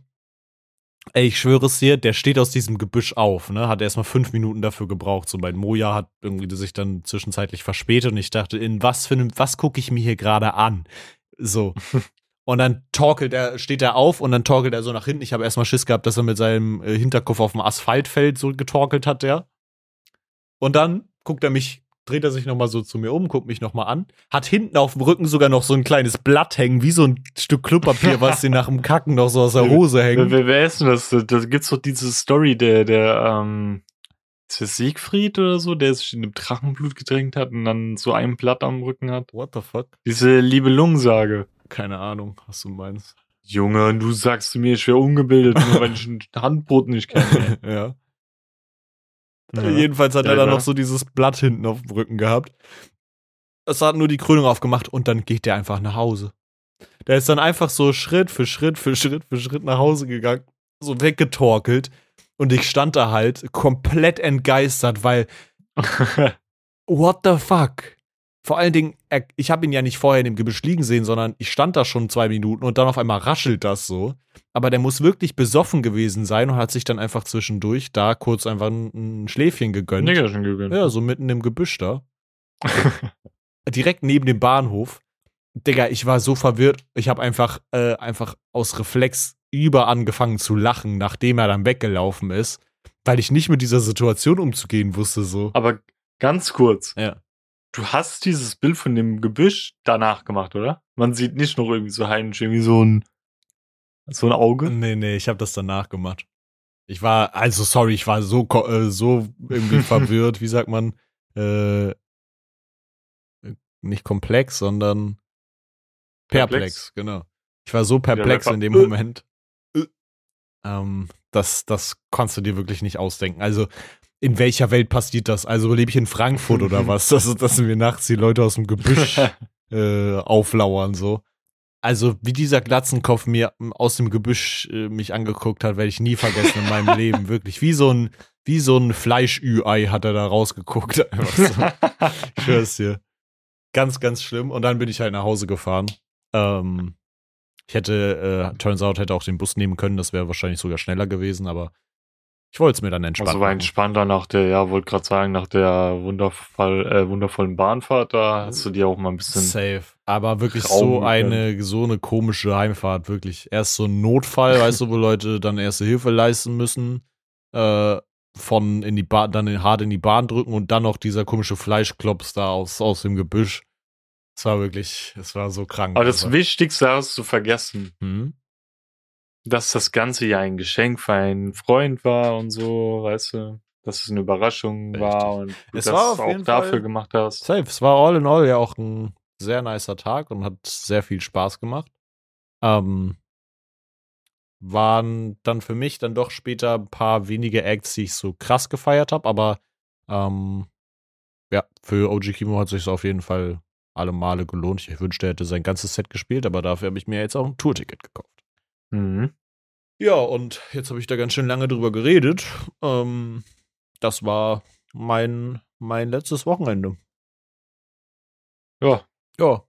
Speaker 1: ey, ich schwöre es dir, der steht aus diesem Gebüsch auf, ne? Hat erstmal fünf Minuten dafür gebraucht. So mein Moja hat irgendwie sich dann zwischenzeitlich verspätet und ich dachte, in was für einem, was gucke ich mir hier gerade an? So. Und dann torkelt er, steht er auf und dann torkelt er so nach hinten. Ich habe erstmal Schiss gehabt, dass er mit seinem äh, Hinterkopf auf dem Asphalt fällt, so getorkelt hat der. Und dann guckt er mich, dreht er sich nochmal so zu mir um, guckt mich nochmal an, hat hinten auf dem Rücken sogar noch so ein kleines Blatt hängen, wie so ein Stück Klopapier, was dir nach dem Kacken noch so aus der Hose hängt.
Speaker 2: wer, wer ist denn das? Da gibt's doch diese Story, der, der, ähm, ist das Siegfried oder so, der sich in dem Drachenblut gedrängt hat und dann so ein Blatt am Rücken hat?
Speaker 1: What the fuck?
Speaker 2: Diese liebe Lungensage.
Speaker 1: Keine Ahnung, was du meinst.
Speaker 2: Junge, du sagst zu mir, ich wäre ungebildet, nur weil ich ein Handbrot nicht kenne.
Speaker 1: ja.
Speaker 2: Ja.
Speaker 1: Jedenfalls hat
Speaker 2: Ja,
Speaker 1: er dann
Speaker 2: klar.
Speaker 1: noch so dieses Blatt hinten auf dem Rücken gehabt. Es hat nur die Krönung aufgemacht und dann geht der einfach nach Hause. Der ist dann einfach so Schritt für Schritt für Schritt für Schritt nach Hause gegangen, so weggetorkelt. Und ich stand da halt komplett entgeistert, weil what the fuck? Vor allen Dingen, ich habe ihn ja nicht vorher in dem Gebüsch liegen sehen, sondern ich stand da schon zwei Minuten und dann auf einmal raschelt das so. Aber der muss wirklich besoffen gewesen sein und hat sich dann einfach zwischendurch da kurz einfach ein, ein Schläfchen gegönnt.
Speaker 2: Nickerchen gegönnt.
Speaker 1: Ja, so mitten im Gebüsch da. Direkt neben dem Bahnhof. Digga, ich war so verwirrt. Ich habe einfach, äh, einfach aus Reflex über angefangen zu lachen, nachdem er dann weggelaufen ist, weil ich nicht mit dieser Situation umzugehen wusste, so.
Speaker 2: Aber ganz kurz.
Speaker 1: Ja.
Speaker 2: Du hast dieses Bild von dem Gebüsch danach gemacht, oder? Man sieht nicht noch irgendwie so heimlich irgendwie so ein so ein Auge.
Speaker 1: Nee, nee, ich habe das danach gemacht. Ich war, also sorry, ich war so, äh, so irgendwie verwirrt, wie sagt man, äh, nicht komplex, sondern perplex,
Speaker 2: Perplex.
Speaker 1: genau. Ich war so perplex
Speaker 2: Rapper.
Speaker 1: in dem
Speaker 2: Äh.
Speaker 1: Moment. Ähm, das, das kannst du dir wirklich nicht ausdenken. Also, in welcher Welt passiert das? Also, lebe ich in Frankfurt oder was? Dass, dass mir nachts die Leute aus dem Gebüsch äh, auflauern, so. Also, wie dieser Glatzenkopf mir aus dem Gebüsch äh, mich angeguckt hat, werde ich nie vergessen in meinem Leben. Wirklich. Wie so ein, wie so ein Fleischü-Ei hat er da rausgeguckt. Einfach so. Ich schwör's dir. Ganz, ganz schlimm. Und dann bin ich halt nach Hause gefahren. Ähm, ich hätte, äh, turns out, hätte auch den Bus nehmen können. Das wäre wahrscheinlich sogar schneller gewesen, aber ich wollte es mir dann entspannen.
Speaker 2: Also war entspannter nach der, ja, wollte gerade sagen, nach der wundervoll, äh, wundervollen Bahnfahrt, da hast du dir auch mal ein bisschen.
Speaker 1: Safe. Aber wirklich so eine, so eine komische Heimfahrt, wirklich. Erst so ein Notfall, weißt du, wo Leute dann erste Hilfe leisten müssen, äh, von in die Bahn, dann in, hart in die Bahn drücken und dann noch dieser komische Fleischklops da aus, aus dem Gebüsch. Es war wirklich, es war so krank.
Speaker 2: Aber das
Speaker 1: einfach.
Speaker 2: Wichtigste hast du vergessen,
Speaker 1: Hm?
Speaker 2: dass das Ganze ja ein Geschenk für einen Freund war und so, weißt du, dass es eine Überraschung
Speaker 1: Richtig.
Speaker 2: war und du
Speaker 1: Es
Speaker 2: das
Speaker 1: war auf
Speaker 2: auch
Speaker 1: jeden
Speaker 2: dafür
Speaker 1: Fall-
Speaker 2: gemacht hast.
Speaker 1: Safe. Es war all in all ja auch ein sehr nicer Tag und hat sehr viel Spaß gemacht. Ähm, waren dann für mich dann doch später ein paar wenige Acts, die ich so krass gefeiert habe, aber ähm, ja, für OG Kimo hat sich auf jeden Fall alle Male gelohnt. Ich wünschte, er hätte sein ganzes Set gespielt, aber dafür habe ich mir jetzt auch ein Tourticket gekauft.
Speaker 2: Mhm.
Speaker 1: Ja, und jetzt habe ich da ganz schön lange drüber geredet. Ähm, das war mein, mein letztes Wochenende.
Speaker 2: Ja,
Speaker 1: Ja,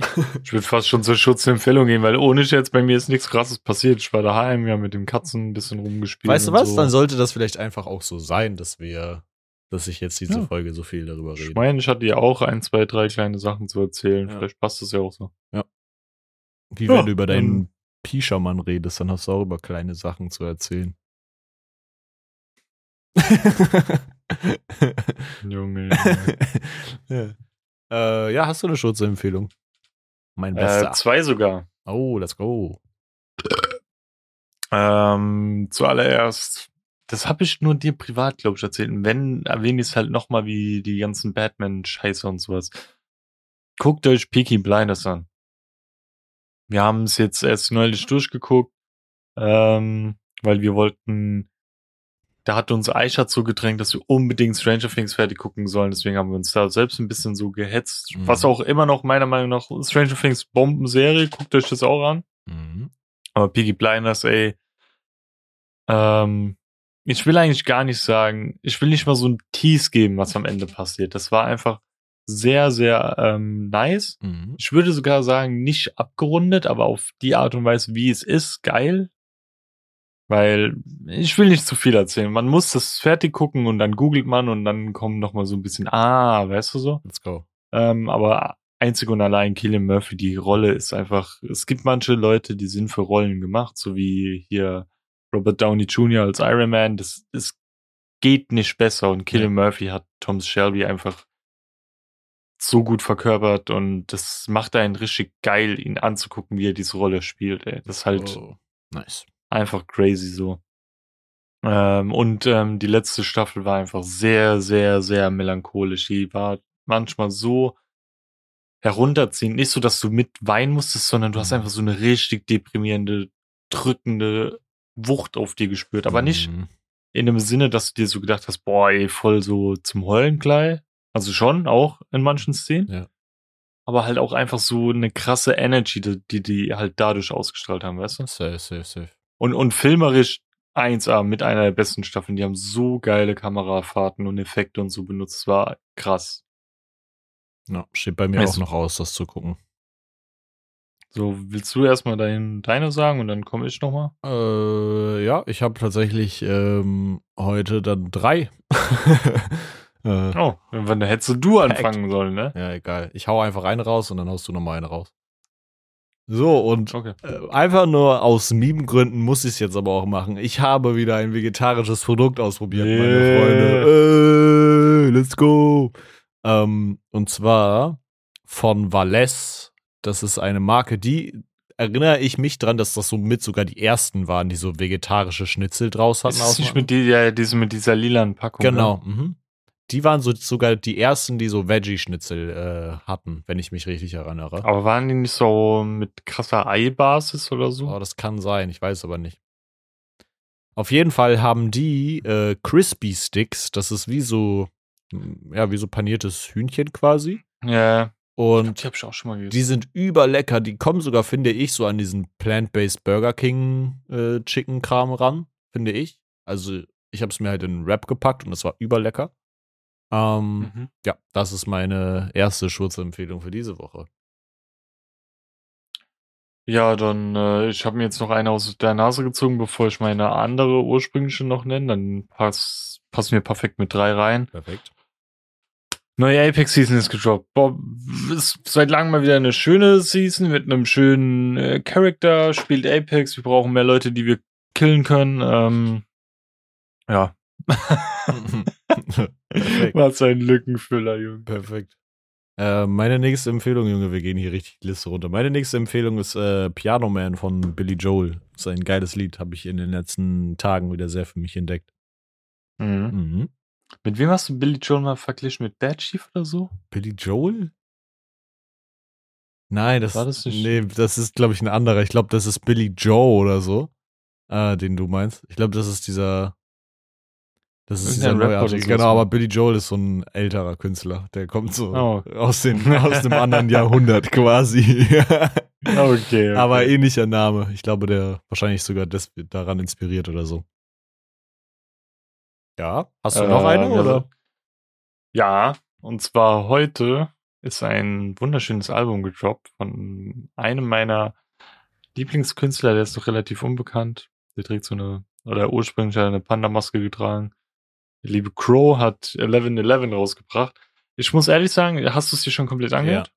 Speaker 2: ich würde fast schon zur Schutzempfehlung gehen, weil ohne Scherz, bei mir ist nichts krasses passiert. Ich war daheim, ja, mit dem Katzen ein bisschen rumgespielt.
Speaker 1: Weißt du was?
Speaker 2: So.
Speaker 1: Dann sollte das vielleicht einfach auch so sein, dass wir, dass ich jetzt diese
Speaker 2: Ja.
Speaker 1: Folge so viel darüber
Speaker 2: Ich
Speaker 1: rede.
Speaker 2: meine, ich hatte ja auch ein, zwei, drei kleine Sachen zu erzählen.
Speaker 1: Ja.
Speaker 2: Vielleicht passt das ja auch so.
Speaker 1: Wie
Speaker 2: Ja,
Speaker 1: wenn du über deinen Pischermann redest, dann hast du auch über kleine Sachen zu erzählen.
Speaker 2: Junge.
Speaker 1: ja. Äh, ja, hast du eine Schutzempfehlung? Mein
Speaker 2: äh,
Speaker 1: Bester.
Speaker 2: zwei sogar.
Speaker 1: oh, let's go.
Speaker 2: Ähm, zuallererst das habe ich nur dir privat, glaube ich, erzählt. Und wenn, erwähne ich es halt nochmal wie die ganzen Batman-Scheiße und sowas. Guckt euch Peaky Blinders an. Wir haben es jetzt erst neulich durchgeguckt, ähm, weil wir wollten, da hat uns Aisha zugedrängt, dass wir unbedingt Stranger Things fertig gucken sollen. Deswegen haben wir uns da selbst ein bisschen so gehetzt.
Speaker 1: Mhm.
Speaker 2: Was auch immer noch meiner Meinung nach Stranger Things Bombenserie. Guckt euch das auch an.
Speaker 1: Mhm.
Speaker 2: Aber Peaky Blinders, ey. Ähm, ich will eigentlich gar nicht sagen, ich will nicht mal so ein Tease geben, was am Ende passiert. Das war einfach sehr, sehr ähm, nice.
Speaker 1: Mhm.
Speaker 2: Ich würde sogar sagen, nicht abgerundet, aber auf die Art und Weise, wie es ist, geil. Weil ich will nicht zu viel erzählen. Man muss das fertig gucken und dann googelt man und dann kommen noch mal so ein bisschen, ah, weißt du so?
Speaker 1: Let's go.
Speaker 2: Ähm, aber einzig und allein Killian Murphy, die Rolle ist einfach, es gibt manche Leute, die sind für Rollen gemacht, so wie hier Robert Downey Jr. als Iron Man. Das, das geht nicht besser und Killian Murphy hat Tom Shelby einfach so gut verkörpert und das macht einen richtig geil, ihn anzugucken, wie er diese Rolle spielt. Ey. Das ist halt
Speaker 1: Oh, nice.
Speaker 2: einfach crazy so. Ähm, und ähm, die letzte Staffel war einfach sehr, sehr, sehr melancholisch. Die war manchmal so herunterziehend. Nicht so, dass du mit weinen musstest, sondern du hast
Speaker 1: Mhm.
Speaker 2: einfach so eine richtig deprimierende, drückende Wucht auf dir gespürt. Aber nicht
Speaker 1: Mhm.
Speaker 2: in dem Sinne, dass du dir so gedacht hast, boah, ey, voll so zum Heulen gleich. Also schon, auch in manchen Szenen.
Speaker 1: Ja.
Speaker 2: Aber halt auch einfach so eine krasse Energy, die die, halt dadurch ausgestrahlt haben, weißt du?
Speaker 1: Safe, safe, safe.
Speaker 2: Und, und filmerisch 1A mit einer der besten Staffeln. Die haben so geile Kamerafahrten und Effekte und so benutzt. Es war krass.
Speaker 1: Ja, steht bei mir
Speaker 2: Es-
Speaker 1: auch noch aus, das zu gucken.
Speaker 2: So, willst du erstmal dein, deine sagen und dann komme ich nochmal?
Speaker 1: Äh, ja, ich habe tatsächlich ähm, heute dann drei. äh,
Speaker 2: Oh, wenn hättest du anfangen sollen, ne?
Speaker 1: ja, egal. Ich hau einfach eine raus und dann haust du nochmal eine raus. So, und
Speaker 2: Okay.
Speaker 1: äh, einfach nur aus Meme-Gründen muss ich es jetzt aber auch machen. Ich habe wieder ein vegetarisches Produkt ausprobiert, meine
Speaker 2: Yeah.
Speaker 1: Freunde. Äh, let's go. Ähm, und zwar von Valles. Das ist eine Marke, die erinnere ich mich dran, dass das so mit sogar die ersten waren, die so vegetarische Schnitzel draus hatten.
Speaker 2: Ist
Speaker 1: aus-
Speaker 2: nicht mit, die, ja, diese, mit dieser lilanen Packung?
Speaker 1: Genau.
Speaker 2: Ne?
Speaker 1: Mhm. Die waren so, sogar die ersten, die so Veggie-Schnitzel äh, hatten, wenn ich mich richtig erinnere.
Speaker 2: Aber waren die nicht so mit krasser Eibasis oder so?
Speaker 1: Oh, das kann sein, ich weiß aber nicht. Auf jeden Fall haben die äh, Crispy Sticks, das ist wie so, ja, wie so paniertes Hühnchen quasi.
Speaker 2: Ja,
Speaker 1: Und
Speaker 2: die mal gegessen.
Speaker 1: die sind überlecker. Die kommen sogar, finde ich, so an diesen Plant-Based Burger King äh, Chicken Kram ran, finde ich. Also ich habe es mir halt in Wrap gepackt und es war überlecker. Ähm,
Speaker 2: Mhm.
Speaker 1: Ja, das ist meine erste Schurzempfehlung für diese Woche.
Speaker 2: Ja, dann, äh, ich habe mir jetzt noch eine aus der Nase gezogen, bevor ich meine andere ursprüngliche noch nenne. Dann pass, passen wir perfekt mit drei rein.
Speaker 1: Perfekt.
Speaker 2: Neue Apex Season ist gedroppt. Boah, ist seit langem mal wieder eine schöne Season mit einem schönen äh, Charakter. Spielt Apex. Wir brauchen mehr Leute, die wir killen können. Ähm, ja. Was ein Lückenfüller, Junge.
Speaker 1: Perfekt. Äh, meine nächste Empfehlung, Junge, wir gehen hier richtig die Liste runter. Meine nächste Empfehlung ist äh, Piano Man von Billy Joel. Das ist ein geiles Lied, habe ich in den letzten Tagen wieder sehr für mich entdeckt.
Speaker 2: Mhm.
Speaker 1: Mhm.
Speaker 2: Mit wem hast du Billy Joel mal verglichen? Mit Bad Chief oder so?
Speaker 1: Billy Joel? Nein, das,
Speaker 2: War das nicht-
Speaker 1: nee, das ist, glaube ich, ein anderer. Ich glaube, das ist Billy Joe oder so, äh, den du meinst. Ich glaube, das ist dieser, das ist dieser
Speaker 2: Irgendein Rapper
Speaker 1: neuartige. Genau, aber Billy Joel ist so ein älterer Künstler. Der kommt so
Speaker 2: Oh.
Speaker 1: aus, den, aus dem anderen Jahrhundert quasi.
Speaker 2: Okay. okay.
Speaker 1: Aber ähnlicher Name. Ich glaube, der wahrscheinlich sogar des, daran inspiriert oder so. Ja, hast du noch
Speaker 2: Äh,
Speaker 1: eine
Speaker 2: ja,
Speaker 1: oder?
Speaker 2: Ja, und zwar heute ist ein wunderschönes Album gedroppt von einem meiner Lieblingskünstler, der ist noch relativ unbekannt. Der trägt so eine, oder ursprünglich hat er eine Panda-Maske getragen. Der liebe Crow hat 1111 rausgebracht. Ich muss ehrlich sagen, hast du es dir schon komplett angehört?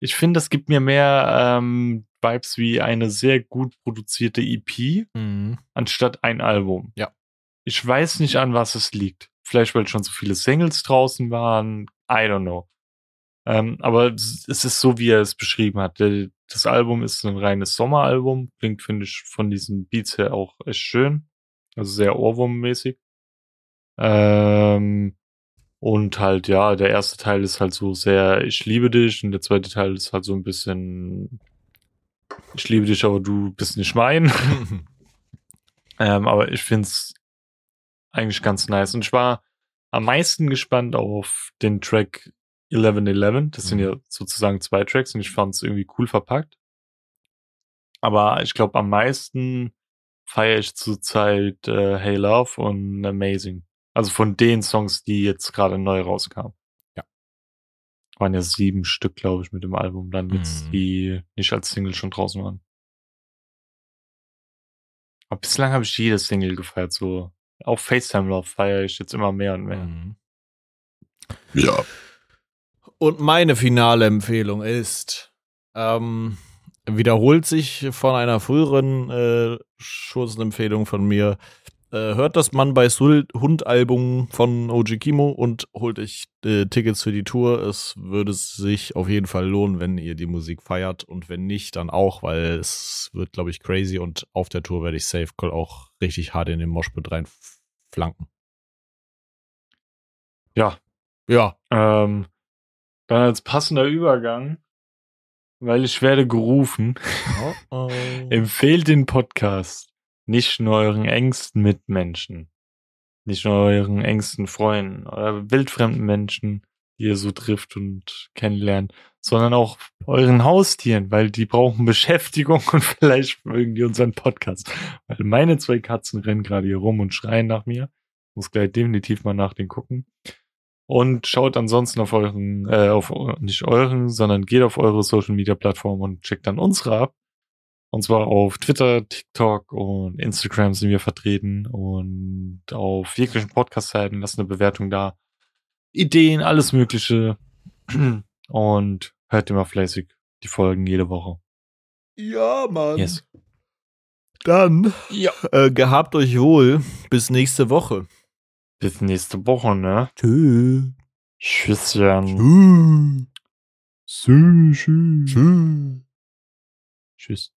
Speaker 2: Ich finde, das gibt mir mehr ähm, Vibes wie eine sehr gut produzierte EP
Speaker 1: Mhm.
Speaker 2: anstatt ein Album.
Speaker 1: Ja.
Speaker 2: Ich weiß nicht, an was es liegt. Vielleicht, weil schon so viele Singles draußen waren. I don't know. Ähm, aber es es ist so, wie er es beschrieben hat. Das Album ist ein reines Sommeralbum. Klingt, finde ich, von diesen Beats her auch echt schön. Also sehr Ohrwurmmäßig. Ähm, und halt, ja, der erste Teil ist halt so sehr, ich liebe dich, und der zweite Teil ist halt so ein bisschen, ich liebe dich, aber du bist nicht mein. ähm, aber ich find's eigentlich ganz nice. Und ich war am meisten gespannt auf den Track 1111. Das sind
Speaker 1: Mhm.
Speaker 2: ja sozusagen zwei Tracks und ich fand's irgendwie cool verpackt. Aber ich glaube, am meisten feiere ich zurzeit äh, Hey Love und Amazing. Also von den Songs, die jetzt gerade neu rauskamen.
Speaker 1: Ja.
Speaker 2: Waren ja sieben Stück, glaube ich, mit dem Album, dann jetzt,
Speaker 1: Mhm.
Speaker 2: die nicht als Single schon draußen waren. Aber bislang habe ich jede Single gefeiert, so. Auch FaceTime Love feiere ich jetzt immer mehr und mehr.
Speaker 1: Mhm.
Speaker 2: Ja.
Speaker 1: Und meine finale Empfehlung ist, ähm, wiederholt sich von einer früheren äh, Schurzenempfehlung von mir. Äh, hört das Mann bei Hund Album von OG Kimo und holt euch äh, Tickets für die Tour. Es würde sich auf jeden Fall lohnen, wenn ihr die Musik feiert und wenn nicht, dann auch, weil es wird, glaube ich, crazy und auf der Tour werde ich Safe Call auch richtig hart in den Moshpit reinflanken.
Speaker 2: Ja.
Speaker 1: Ja.
Speaker 2: Ähm, dann als passender Übergang, weil ich werde gerufen,
Speaker 1: Oh, oh.
Speaker 2: empfehlt den Podcast nicht nur euren engsten Mitmenschen, nicht nur euren engsten Freunden oder wildfremden Menschen, die ihr so trifft und kennenlernt, sondern auch euren Haustieren, weil die brauchen Beschäftigung und vielleicht mögen die unseren Podcast. Weil meine zwei Katzen rennen gerade hier rum und schreien nach mir. Muss gleich definitiv mal nach denen gucken. Und schaut ansonsten auf euren, äh, auf nicht euren, sondern geht auf eure Social Media Plattform und checkt dann unsere ab. Und zwar auf Twitter, TikTok und Instagram sind wir vertreten und auf jeglichen Podcast-Seiten lasst eine Bewertung da. Ideen, alles Mögliche. Und hört immer fleißig die Folgen jede Woche.
Speaker 1: Ja, Mann.
Speaker 2: Yes.
Speaker 1: Dann
Speaker 2: Ja.
Speaker 1: äh, gehabt euch wohl. Bis nächste Woche.
Speaker 2: Bis nächste Woche, ne?
Speaker 1: Tschüss.
Speaker 2: Tschüsschen.
Speaker 1: Tschüss.
Speaker 2: Tschüss.
Speaker 1: Tschüss.
Speaker 2: Tschüss.